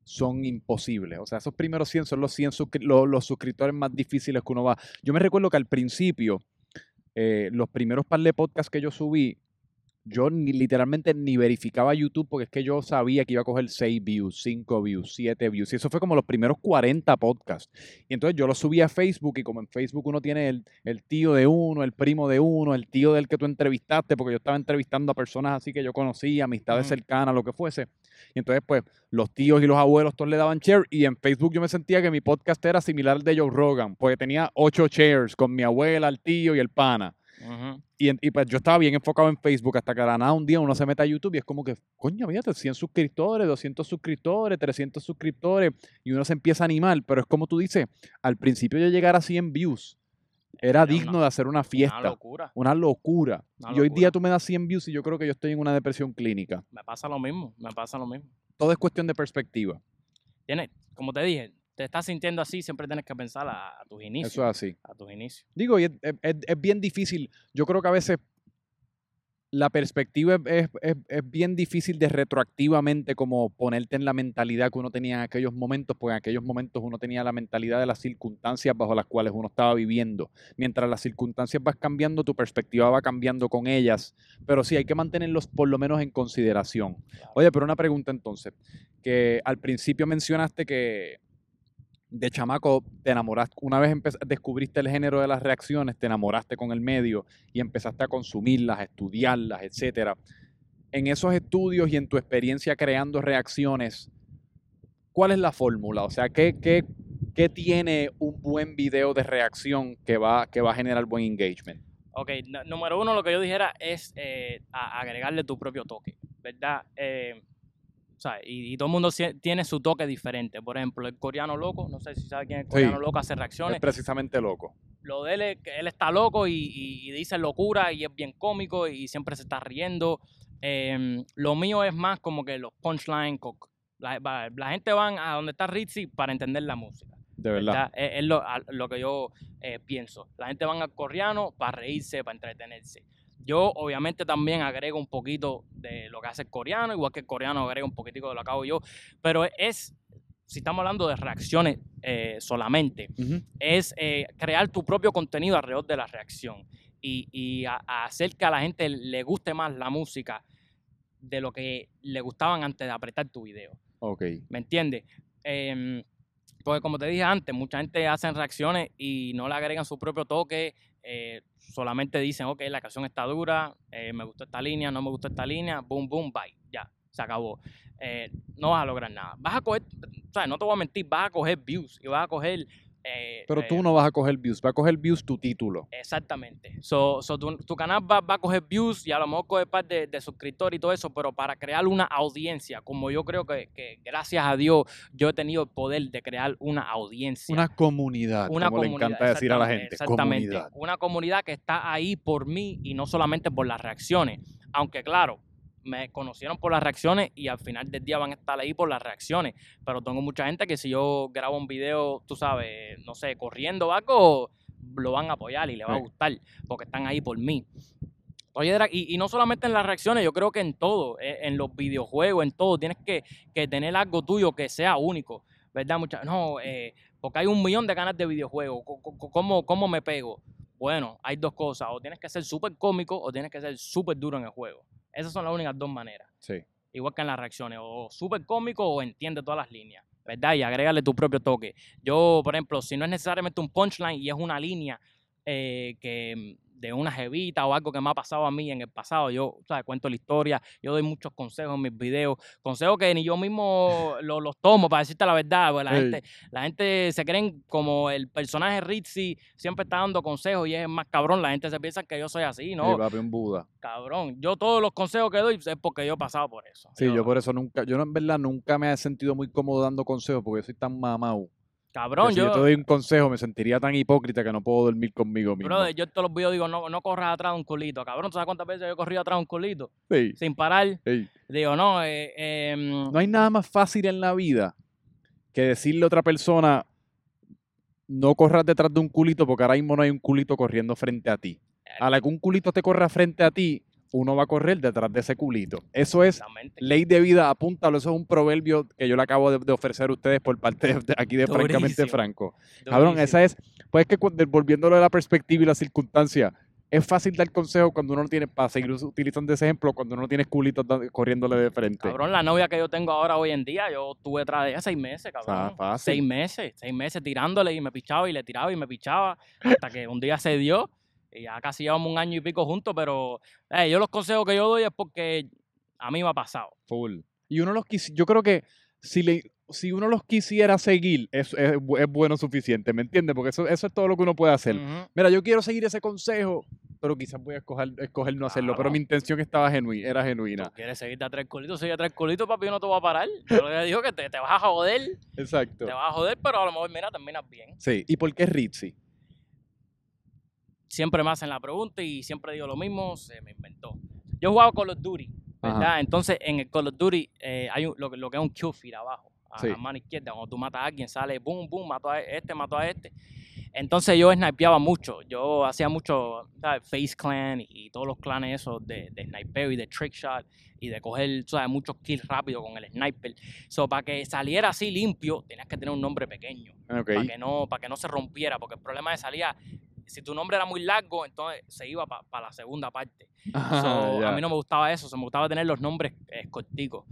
son imposibles. O sea, esos primeros 100 son los 100 suscri- lo- los, suscriptores más difíciles que uno va. Yo me recuerdo que al principio, eh, los primeros par de podcasts que yo subí, yo ni, literalmente ni verificaba YouTube porque es que yo sabía que iba a coger 6 views, 5 views, 7 views. Y eso fue como los primeros 40 podcasts. Y entonces yo lo subí a Facebook y como en Facebook uno tiene el, el tío de uno, el primo de uno, el tío del que tú entrevistaste, porque yo estaba entrevistando a personas así que yo conocía, amistades cercanas, lo que fuese. Y entonces pues los tíos y los abuelos todos le daban share y en Facebook yo me sentía que mi podcast era similar al de Joe Rogan, porque tenía 8 shares con mi abuela, el tío y el pana. Y, y, pues yo estaba bien enfocado en Facebook hasta que de la nada un día uno se mete a YouTube y es como que, coño, fíjate, 100 suscriptores, 200 suscriptores, 300 suscriptores y uno se empieza a animar, pero es como tú dices, al principio yo llegar a 100 views era Era una- digno de hacer una Una fiesta, locura. una locura. Una y hoy día locura. tú me das 100 views y yo creo que yo estoy en una depresión clínica. Me pasa lo mismo, me pasa lo mismo. Todo es cuestión de perspectiva. Tienes, como te dije, te estás sintiendo así, siempre tienes que pensar a, a tus inicios. Eso es así. A tus inicios. Digo, y es, es- es- es bien difícil. Yo creo que a veces la perspectiva es, es- es- bien difícil de retroactivamente como ponerte en la mentalidad que uno tenía en aquellos momentos, porque en aquellos momentos uno tenía la mentalidad de las circunstancias bajo las cuales uno estaba viviendo. Mientras las circunstancias vas cambiando, tu perspectiva va cambiando con ellas. Pero sí, hay que mantenerlos por lo menos en consideración. Oye, pero una pregunta entonces, que al principio mencionaste que de chamaco te enamoraste, una vez descubriste el género de las reacciones, te enamoraste con el medio y empezaste a consumirlas, a estudiarlas, etcétera. En esos estudios y en tu experiencia creando reacciones, ¿cuál es la fórmula? O sea, ¿qué, qué, qué tiene un buen video de reacción que va, que va a generar buen engagement? Ok, número uno, lo que yo dijera es eh, agregarle tu propio toque, ¿verdad? Eh, sea, y, y todo el mundo tiene su toque diferente. Por ejemplo, el coreano loco, no sé si sabe quién es el Sí. coreano loco, hace Es reacciones. precisamente loco. Lo de él es que él está loco y, y- y dice locura y es bien cómico y siempre se está riendo. Em, lo mío es más como que los punchlines. La, va- la gente van a donde está Ritzy para entender la música. De verdad. ¿verdad? Es, es lo, a- lo que yo eh, pienso. La gente van al coreano para reírse, para entretenerse. Yo obviamente también agrego un poquito de lo que hace el coreano, igual que el coreano agrega un poquitico de lo que hago yo, pero es, si estamos hablando de reacciones eh, solamente, es eh, crear tu propio contenido alrededor de la reacción y, y a- a hacer que a la gente le guste más la música de lo que le gustaban antes de apretar tu video. Ok. ¿Me entiendes? Em, porque como te dije antes, mucha gente hace reacciones y no le agregan su propio toque, eh, solamente dicen, ok, la canción está dura, eh, me gustó esta línea, no me gustó esta línea, boom, boom, bye, ya, se acabó. Eh, no vas a lograr nada. Vas a coger, o sea, no te voy a mentir, vas a coger views y vas a coger... eh, Pero eh, tú no vas a coger views, va a coger views tu título. Exactamente. So, so tu, tu canal va, va a coger views y a lo mejor coger par de, de suscriptores y todo eso, pero para crear una audiencia, como yo creo que, que gracias a Dios yo he tenido el poder de crear una audiencia. Una comunidad, una como le comunidad, encanta decir a la gente. Exactamente. Comunidad. Una comunidad que está ahí por mí y no solamente por las reacciones. Aunque claro, me conocieron por las reacciones y al final del día van a estar ahí por las reacciones. Pero tengo mucha gente que si yo grabo un video, tú sabes, no sé, corriendo o algo, lo van a apoyar y le va a gustar porque están ahí por mí. Oye, y, y no solamente en las reacciones, yo creo que en todo, eh, en los videojuegos, en todo, tienes que, que tener algo tuyo que sea único, ¿verdad? Mucha, no, eh, porque hay un millón de canales de videojuegos, ¿cómo, ¿cómo me pego? Bueno, hay dos cosas, o tienes que ser súper cómico o tienes que ser súper duro en el juego. Esas son las únicas dos maneras, Sí. igual que en las reacciones, o súper cómico o entiende todas las líneas, ¿verdad? Y agrégale tu propio toque. Yo, por ejemplo, si no es necesariamente un punchline y es una línea eh, que de una jevita o algo que me ha pasado a mí en el pasado, yo ¿sabes? cuento la historia, yo doy muchos consejos en mis videos, consejos que ni yo mismo lo- los tomo para decirte la verdad, porque la, gente, la gente se creen como el personaje Ritzy siempre está dando consejos y es más cabrón, la gente se piensa que yo soy así, no, papi, un Buda. cabrón, yo todos los consejos que doy es porque yo he pasado por eso. Sí, yo por eso nunca, yo en verdad nunca me he sentido muy cómodo dando consejos porque yo soy tan mamau. Que Cabrón, si yo, yo, te doy un consejo me sentiría tan hipócrita que no puedo dormir conmigo mismo. brother, yo todos los videos digo, no, no corras atrás de un culito, cabrón, ¿tú sabes cuántas veces yo he corrido atrás de un culito? Sí, Sin parar, sí. digo, no, eh, em, No hay nada más fácil en la vida que decirle a otra persona no corras detrás de un culito porque ahora mismo no hay un culito corriendo frente a ti. A la que un culito te corra frente a ti, uno va a correr detrás de ese culito. Eso es ley de vida, apúntalo. Eso es un proverbio que yo le acabo de, de ofrecer a ustedes por parte de, de aquí de Francamente Durísimo. Franco. Cabrón, esa es, pues es que cuando- volviéndolo a la perspectiva y la circunstancia, es fácil dar consejo cuando uno no tiene, para seguir utilizando ese ejemplo, cuando uno no tiene culitos corriéndole de frente. Cabrón, la novia que yo tengo ahora hoy en día, yo tuve detrás de ella seis meses, cabrón. fácil. Seis meses, seis meses tirándole y me pichaba y le tiraba y me pichaba hasta que un día se dio y ya casi llevamos un año y pico juntos, pero eh, yo los consejos que yo doy es porque a mí me ha pasado. Full. Y uno los quisi- yo creo que si, le, si uno los quisiera seguir, es, es, es bueno suficiente, ¿me entiendes? Porque eso, eso es todo lo que uno puede hacer. Mira, yo quiero seguir ese consejo, pero quizás voy a escoger, escoger no hacerlo. Pero mi intención estaba genuina, era genuina. Tú quieres seguirte a tres colitos, sigue a tres colitos, papi, yo no te voy a parar. Yo le digo que te, te vas a joder, Exacto. te vas a joder, pero a lo mejor, mira, terminas bien. Sí. ¿Y por qué Ritzy? Siempre me hacen la pregunta y siempre digo lo mismo, se me inventó. Yo jugaba Call of Duty, ¿verdad? Ajá. Entonces, en el Call of Duty eh, hay un- lo, que- lo que es un kill feed abajo, a, Sí. a mano izquierda. Cuando tú matas a alguien, sale boom, boom, mató a este, mató a este. Entonces yo snipeaba mucho. Yo hacía mucho, ¿sabes? Face Clan y, y todos los clanes esos de, de snipeo y de trick shot y de coger, ¿sabes? Muchos kills rápido con el sniper. So, para que saliera así limpio, tenías que tener un nombre pequeño para que no para que no se rompiera porque el problema de salía si tu nombre era muy largo entonces se iba para la segunda parte So, Ah, ya. a mí no me gustaba eso se me gustaba tener los nombres eh, corticos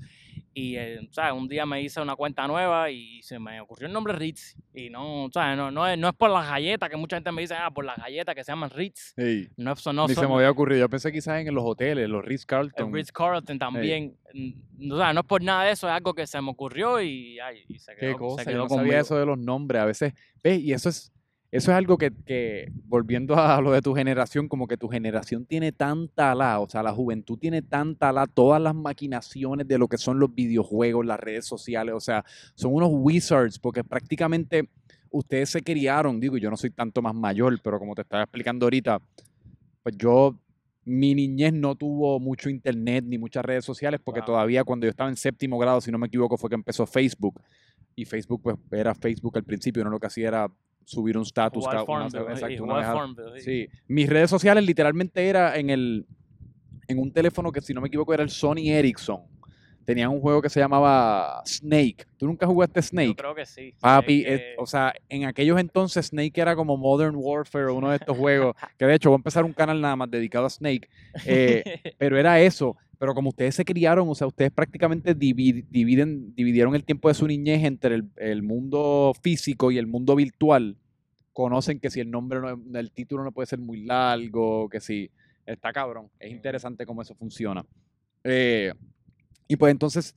y eh, ¿sabes? un día me hice una cuenta nueva y se me ocurrió el nombre Ritz y no ¿sabes? no no es, no es por las galletas que mucha gente me dice ah por las galletas que se llaman Ritz Sí. no eso no Ni se son- me había ocurrido. Yo pensé quizás en los hoteles, los Ritz el Carlton. Ritz Carlton también mm, o sea, no es por nada de eso es algo que se me ocurrió y, ay, y se Qué quedó, cosa, se yo quedó no sabía eso de los nombres. A veces, ves, y eso es, eso es algo que, que, volviendo a lo de tu generación, como que tu generación tiene tanta la, o sea, la juventud tiene tanta la, todas las maquinaciones de lo que son los videojuegos, las redes sociales, o sea, son unos wizards, porque prácticamente ustedes se criaron, digo, yo no soy tanto más mayor, pero como te estaba explicando ahorita, pues yo, mi niñez no tuvo mucho internet ni muchas redes sociales, porque Wow. todavía cuando yo estaba en séptimo grado, si no me equivoco, fue que empezó Facebook. Y Facebook, pues, era Facebook al principio, no lo que hacía era subir un status. Cada- una- sí. Mis redes sociales literalmente era en el en un teléfono que si no me equivoco era el Sony Ericsson. Tenían un juego que se llamaba Snake. ¿Tú nunca jugaste Yo Snake? creo que sí. Papi, Es es- que- o sea, en aquellos entonces Snake era como Modern Warfare o uno de estos juegos, que de hecho voy a empezar un canal nada más dedicado a Snake, eh, pero era eso. Pero como ustedes se criaron, o sea, ustedes prácticamente dividen, dividieron el tiempo de su niñez entre el, el mundo físico y el mundo virtual. Conocen que si el nombre, no, el título no puede ser muy largo, que si está cabrón. Es interesante cómo eso funciona. Eh, y pues entonces,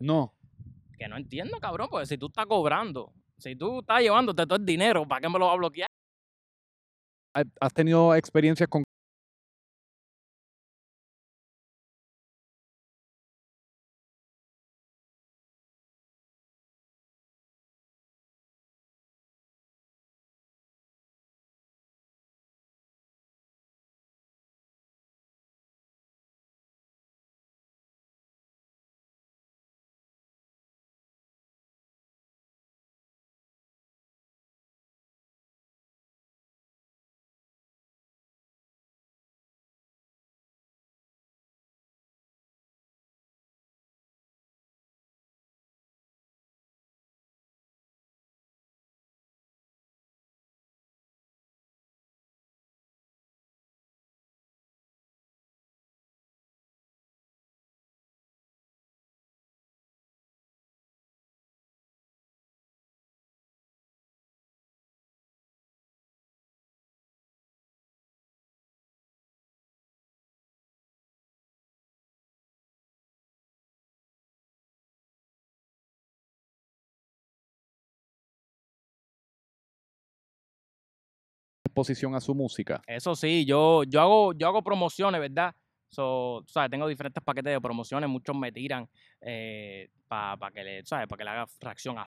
No. Que no entiendo, cabrón, porque si tú estás cobrando, si tú estás llevándote todo el dinero, ¿para qué me lo va a bloquear? ¿Ha- ¿Has tenido experiencias con exposición a su música? Eso sí, yo, yo hago, yo hago promociones, ¿verdad? So, ¿sabes? Tengo diferentes paquetes de promociones, muchos me tiran para que ¿sabes? Para que le haga reacción a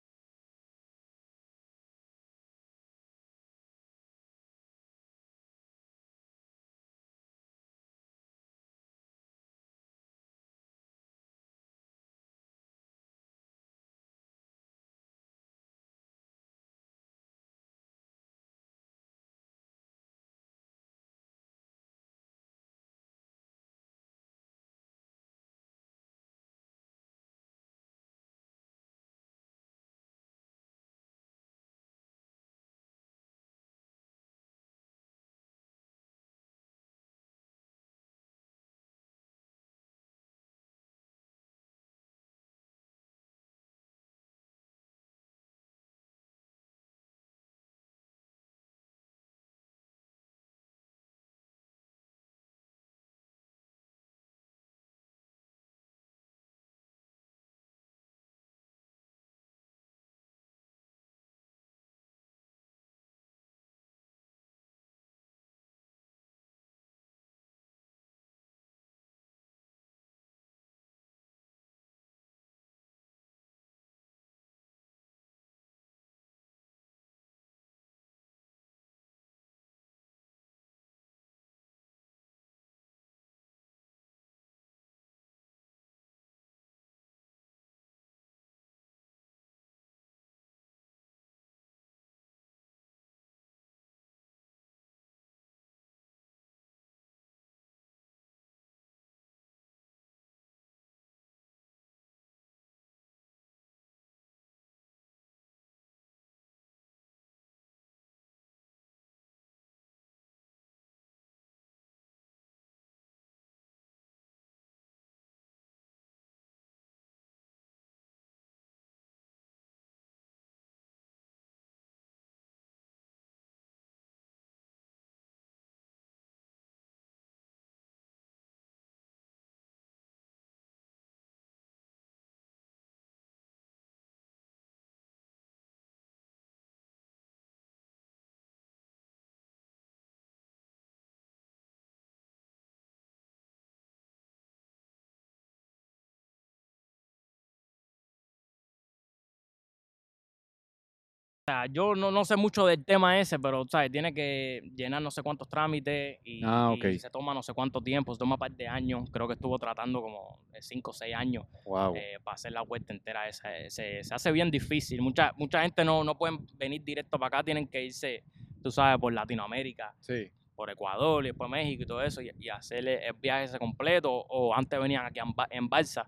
O sea, yo no, no sé mucho del tema ese, pero ¿sabes? tiene que llenar no sé cuántos trámites y, Ah, y se toma no sé cuánto tiempo, se toma un par de años. Creo que estuvo tratando como 5 o 6 años Wow. eh, para hacer la vuelta entera esa. Se, se hace bien difícil. Mucha, mucha gente no, no pueden venir directo para acá, tienen que irse, tú sabes, por Latinoamérica, sí. por Ecuador y después México y todo eso, y, y hacer el viaje ese completo. O antes venían aquí en, en balsa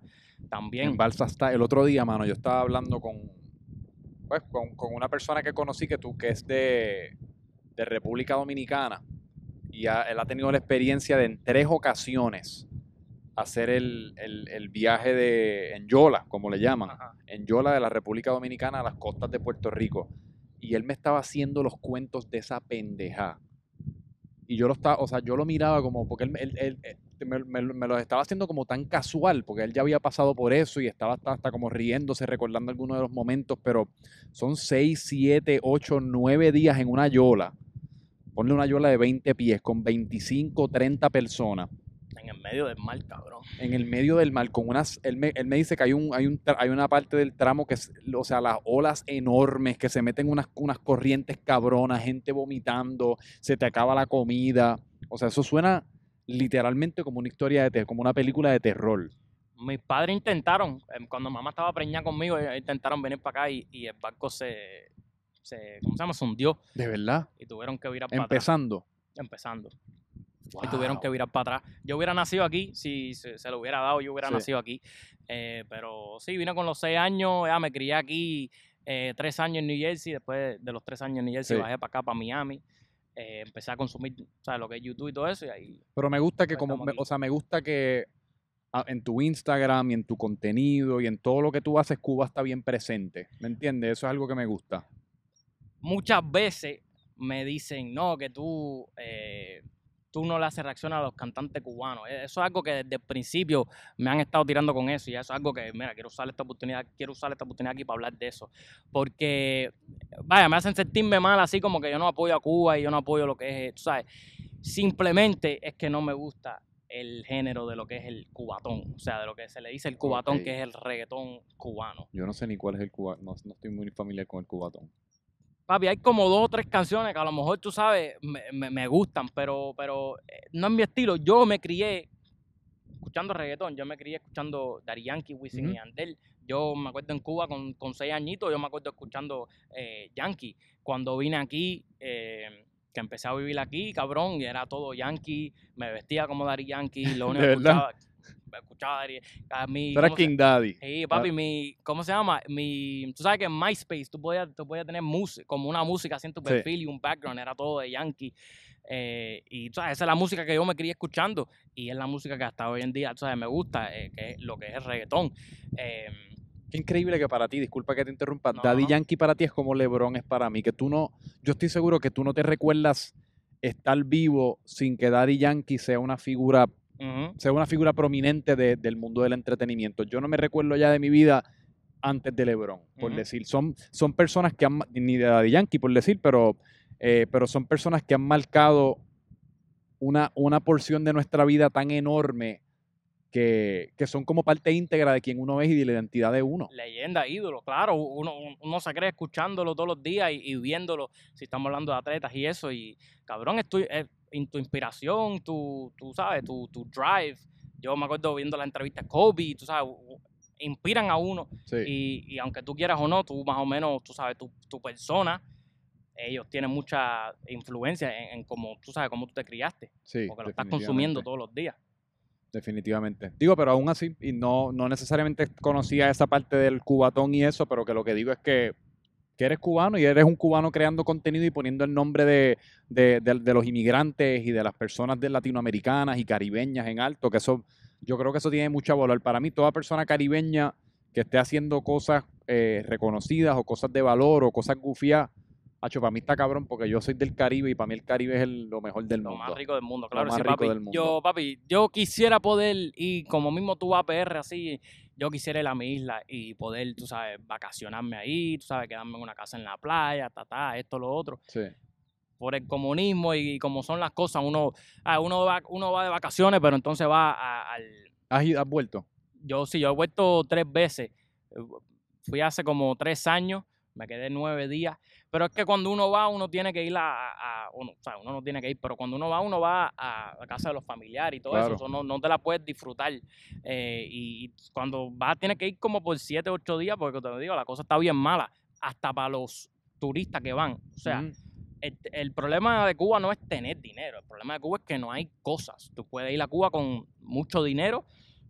también. En Balsa está. El otro día, mano, yo estaba hablando con, pues, con, con una persona que conocí que tú, que es de, de República Dominicana. Y ha- él ha tenido la experiencia de en tres ocasiones hacer el, el- el viaje de en Yola, como le llaman. Ajá. En Yola de la República Dominicana a las costas de Puerto Rico. Y él me estaba haciendo los cuentos de esa pendeja. Y yo lo estaba, o sea, yo lo miraba como, porque él, él- él- él- me, me- me los estaba haciendo como tan casual, porque él ya había pasado por eso y estaba hasta, hasta como riéndose, recordando algunos de los momentos, pero son 6, 7, 8, 9 días en una yola. Ponle una yola de 20 pies con 25, 30 personas En el medio del mar, cabrón. en el medio del mar con unas él me, él me dice que hay un hay un hay una parte del tramo que es, o sea las olas enormes que se meten unas unas corrientes cabronas gente vomitando se te acaba la comida o sea eso suena literalmente como una historia de te- como una película de terror Mis padres intentaron, em, cuando mamá estaba preñada conmigo, intentaron venir para acá y, y el barco se, se, ¿cómo se llama? Se hundió de verdad y tuvieron que virar para atrás. empezando Empezando. Y tuvieron que virar para atrás. Yo hubiera nacido aquí, si se, se lo hubiera dado, yo hubiera Sí. nacido aquí. Eh, pero sí, vine con los seis años, ya me crié aquí eh, tres años en New Jersey. Después de los tres años en New Jersey, Sí. bajé para acá, para Miami. Eh, empecé a consumir ¿sabes? lo que es YouTube y todo eso. Y ahí, pero me gusta que como me- o sea me gusta que ah, en tu Instagram y en tu contenido y en todo lo que tú haces Cuba está bien presente ¿me entiendes? eso es algo que me gusta muchas veces me dicen, no, que tú, eh, tú no le haces reacción a los cantantes cubanos. E- Eso es algo que desde el principio me han estado tirando con eso y eso es algo que, mira, quiero usar esta oportunidad, quiero usar esta oportunidad aquí para hablar de eso. Porque, vaya, me hacen sentirme mal así como que yo no apoyo a Cuba y yo no apoyo lo que es, tú sabes. Simplemente es que no me gusta el género de lo que es el cubatón, o sea, de lo que se le dice el cubatón, que es el reggaetón cubano. yo no sé ni cuál es el cuba no, no estoy muy familiar con el cubatón Papi, hay como dos o tres canciones que a lo mejor tú sabes, me, me- me gustan, pero, pero eh, no es mi estilo. Yo me crié escuchando reggaetón, yo me crié escuchando Daddy Yankee, Wisin y Ujú. Yandel. Yo me acuerdo en Cuba con, con seis añitos, yo me acuerdo escuchando eh, Yankee. Cuando vine aquí, eh, que empecé a vivir aquí, cabrón, y era todo Yankee, me vestía como Daddy Yankee, lo único ¿De que verdad? Escuchaba, escuchaba Daddy, a mí, Tú eras ¿cómo se- King Daddy Sí, papi, mi, ¿cómo se llama? Mi, tú sabes que en MySpace tú podías, tú podías tener música, como una música así en tu Sí. perfil y un background, era todo de Yankee. eh, y tú sabes, esa es la música que yo me crié escuchando y es la música que hasta hoy en día, tú sabes, me gusta, eh, que es lo que es el reggaetón. Eh, Qué increíble que para ti, disculpa que te interrumpa, No, Daddy no. Yankee para ti es como LeBron es para mí, que tú no, yo estoy seguro que tú no te recuerdas estar vivo sin que Daddy Yankee sea una figura, ujú, sea una figura prominente de- del mundo del entretenimiento. Yo no me recuerdo ya de mi vida antes de LeBron, por Ujú. decir, son, son personas que han, ni de Daddy Yankee, por decir, pero, eh, pero son personas que han marcado una, una porción de nuestra vida tan enorme que, que son como parte íntegra de quien uno es y de la identidad de uno. leyenda, ídolo, claro, uno, uno se cree escuchándolo todos los días y, y viéndolo, si estamos hablando de atletas y eso, y cabrón, es tu, es in- tu inspiración, tu, tú sabes, tu, tu drive. Yo me acuerdo viendo la entrevista de Kobe, tú sabes, inspiran a uno Sí. y, y aunque tú quieras o no, tú más o menos, tú sabes, tu, tu persona, ellos tienen mucha influencia en, en cómo, tú sabes, cómo tú te criaste, Sí, porque lo estás consumiendo todos los días. Definitivamente. Digo, pero aún así, y no, no necesariamente conocía esa parte del cubatón y eso, pero que lo que digo es que, que eres cubano y eres un cubano creando contenido y poniendo el nombre de, de, de- de los inmigrantes y de las personas de latinoamericanas y caribeñas en alto, que eso, yo creo que eso tiene mucho valor. Para mí, toda persona caribeña que esté haciendo cosas eh, reconocidas o cosas de valor o cosas gufias, Hacho, para mí está cabrón porque yo soy del Caribe y para mí el Caribe es el- lo mejor del Lo mundo. más rico del mundo, claro. más sí, rico papi. del mundo. Yo, papi, yo quisiera poder, y como mismo tú vas a PR así, yo quisiera ir a mi isla y poder, tú sabes, vacacionarme ahí, tú sabes, quedarme en una casa en la playa, ta, ta, esto, lo otro. Sí. Por el comunismo y como son las cosas, uno, ah, uno, va, uno va de vacaciones, pero entonces va a- al... ¿Has, ido- has vuelto? Yo sí, yo he vuelto tres veces. Fui hace como tres años, me quedé nueve días. Pero es que cuando uno va, uno tiene que ir a, a- uno, o sea, uno no tiene que ir, pero cuando uno va, uno va a la casa de los familiares y todo Claro. eso, eso no, no te la puedes disfrutar. Eh, y, y cuando vas, tienes que ir como por siete, ocho días, porque te lo digo, la cosa está bien mala, hasta para los turistas que van. O sea, el, el problema de Cuba no es tener dinero, el problema de Cuba es que no hay cosas. Tú puedes ir a Cuba con mucho dinero,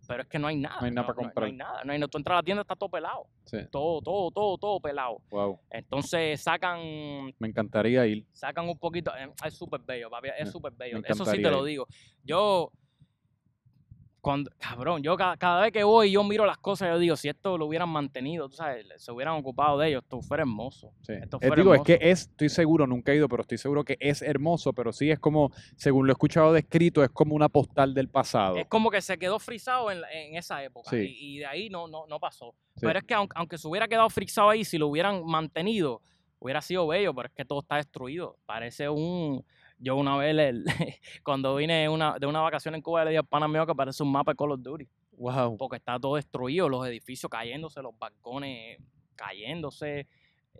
pero es que no hay nada. hay nada para No, comprar. hay nada, no hay nada. Tú entras a la tienda, está todo pelado. Sí. Todo, todo, todo, todo pelado. Wow. Entonces sacan Me encantaría ir. sacan un poquito. eh, Es súper bello, papi. Es súper bello. Eso sí te lo digo. Yo, cuando, cabrón, yo ca- cada, vez que voy, yo miro las cosas, yo digo, si esto lo hubieran mantenido, tú sabes, se hubieran ocupado de ellos, esto fuera hermoso. Sí. Esto Eh, fuera digo, es que es, estoy seguro, nunca he ido, pero estoy seguro que es hermoso, pero sí es como, según lo he escuchado descrito, es como una postal del pasado. Es como que se quedó frisado en, en esa época Sí. y, y de ahí no, no, no pasó. Sí. Pero es que aunque, aunque se hubiera quedado frisado ahí, si lo hubieran mantenido, hubiera sido bello, pero es que todo está destruido. Parece un... Yo una vez, le- cuando vine una, de una vacación en Cuba, le dije al pana mío que parece un mapa de Call of Duty. Wow. porque está todo destruido, los edificios cayéndose, los balcones cayéndose.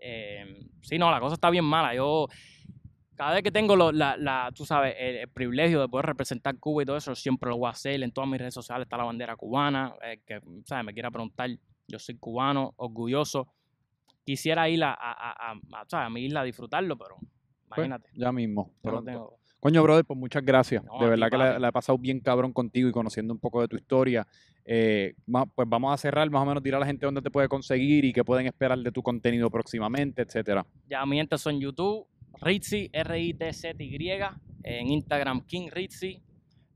eh, sí, no, la cosa está bien mala. Yo, cada vez que tengo lo- la, la- tú sabes, el, el privilegio de poder representar Cuba y todo eso, siempre lo voy a hacer. En todas mis redes sociales está la bandera cubana. eh, que, ¿sabes? Me quiera preguntar, yo soy cubano, orgulloso. Quisiera ir a, a, a- a- a- ¿sabes? a mi isla a disfrutarlo, pero Pues, imagínate. ya mismo. pronto. tengo. Coño, brother, pues muchas gracias. No, de verdad que la, he pasado bien cabrón contigo y conociendo un poco de tu historia. Eh, pues vamos a cerrar, más o menos, dirá a la gente dónde te puede conseguir y qué pueden esperar de tu contenido próximamente, etcétera. Ya mi gente son YouTube, Ritzy, R-I-T-Z-Y, en Instagram King Ritzy,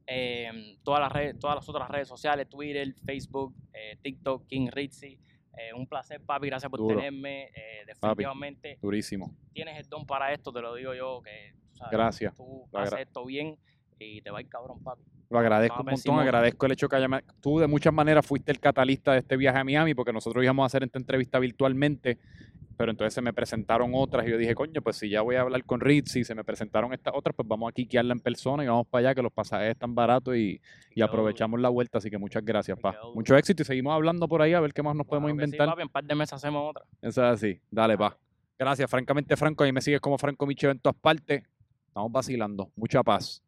en todas las redes, todas las otras redes sociales, Twitter, Facebook, eh, TikTok, King Ritzy. Eh, un placer, papi, gracias por Duro. tenerme. Eh, definitivamente Durísimo. tienes el don para esto, te lo digo yo, que sabes, Gracias. tú Lo haces esto bien y te va a ir cabrón, papi. Lo agradezco un montón, mo- agradezco el hecho que haya... Tú de muchas maneras fuiste el catalista de este viaje a Miami porque nosotros íbamos a hacer esta entrevista virtualmente, pero entonces se me presentaron otras y yo dije, coño, pues si ya voy a hablar con Ritzy, se me presentaron estas otras, pues vamos a quiquearla en persona y vamos para allá que los pasajes están baratos y, y aprovechamos la vuelta, así que muchas gracias, pa. Mucho éxito y seguimos hablando por ahí a ver qué más nos podemos que sí, inventar. papi, en par de meses hacemos otra. Eso es así, dale, pa. Gracias, francamente, Franco, ahí me sigues como Franco Micheo en todas partes. Estamos vacilando. Mucha paz.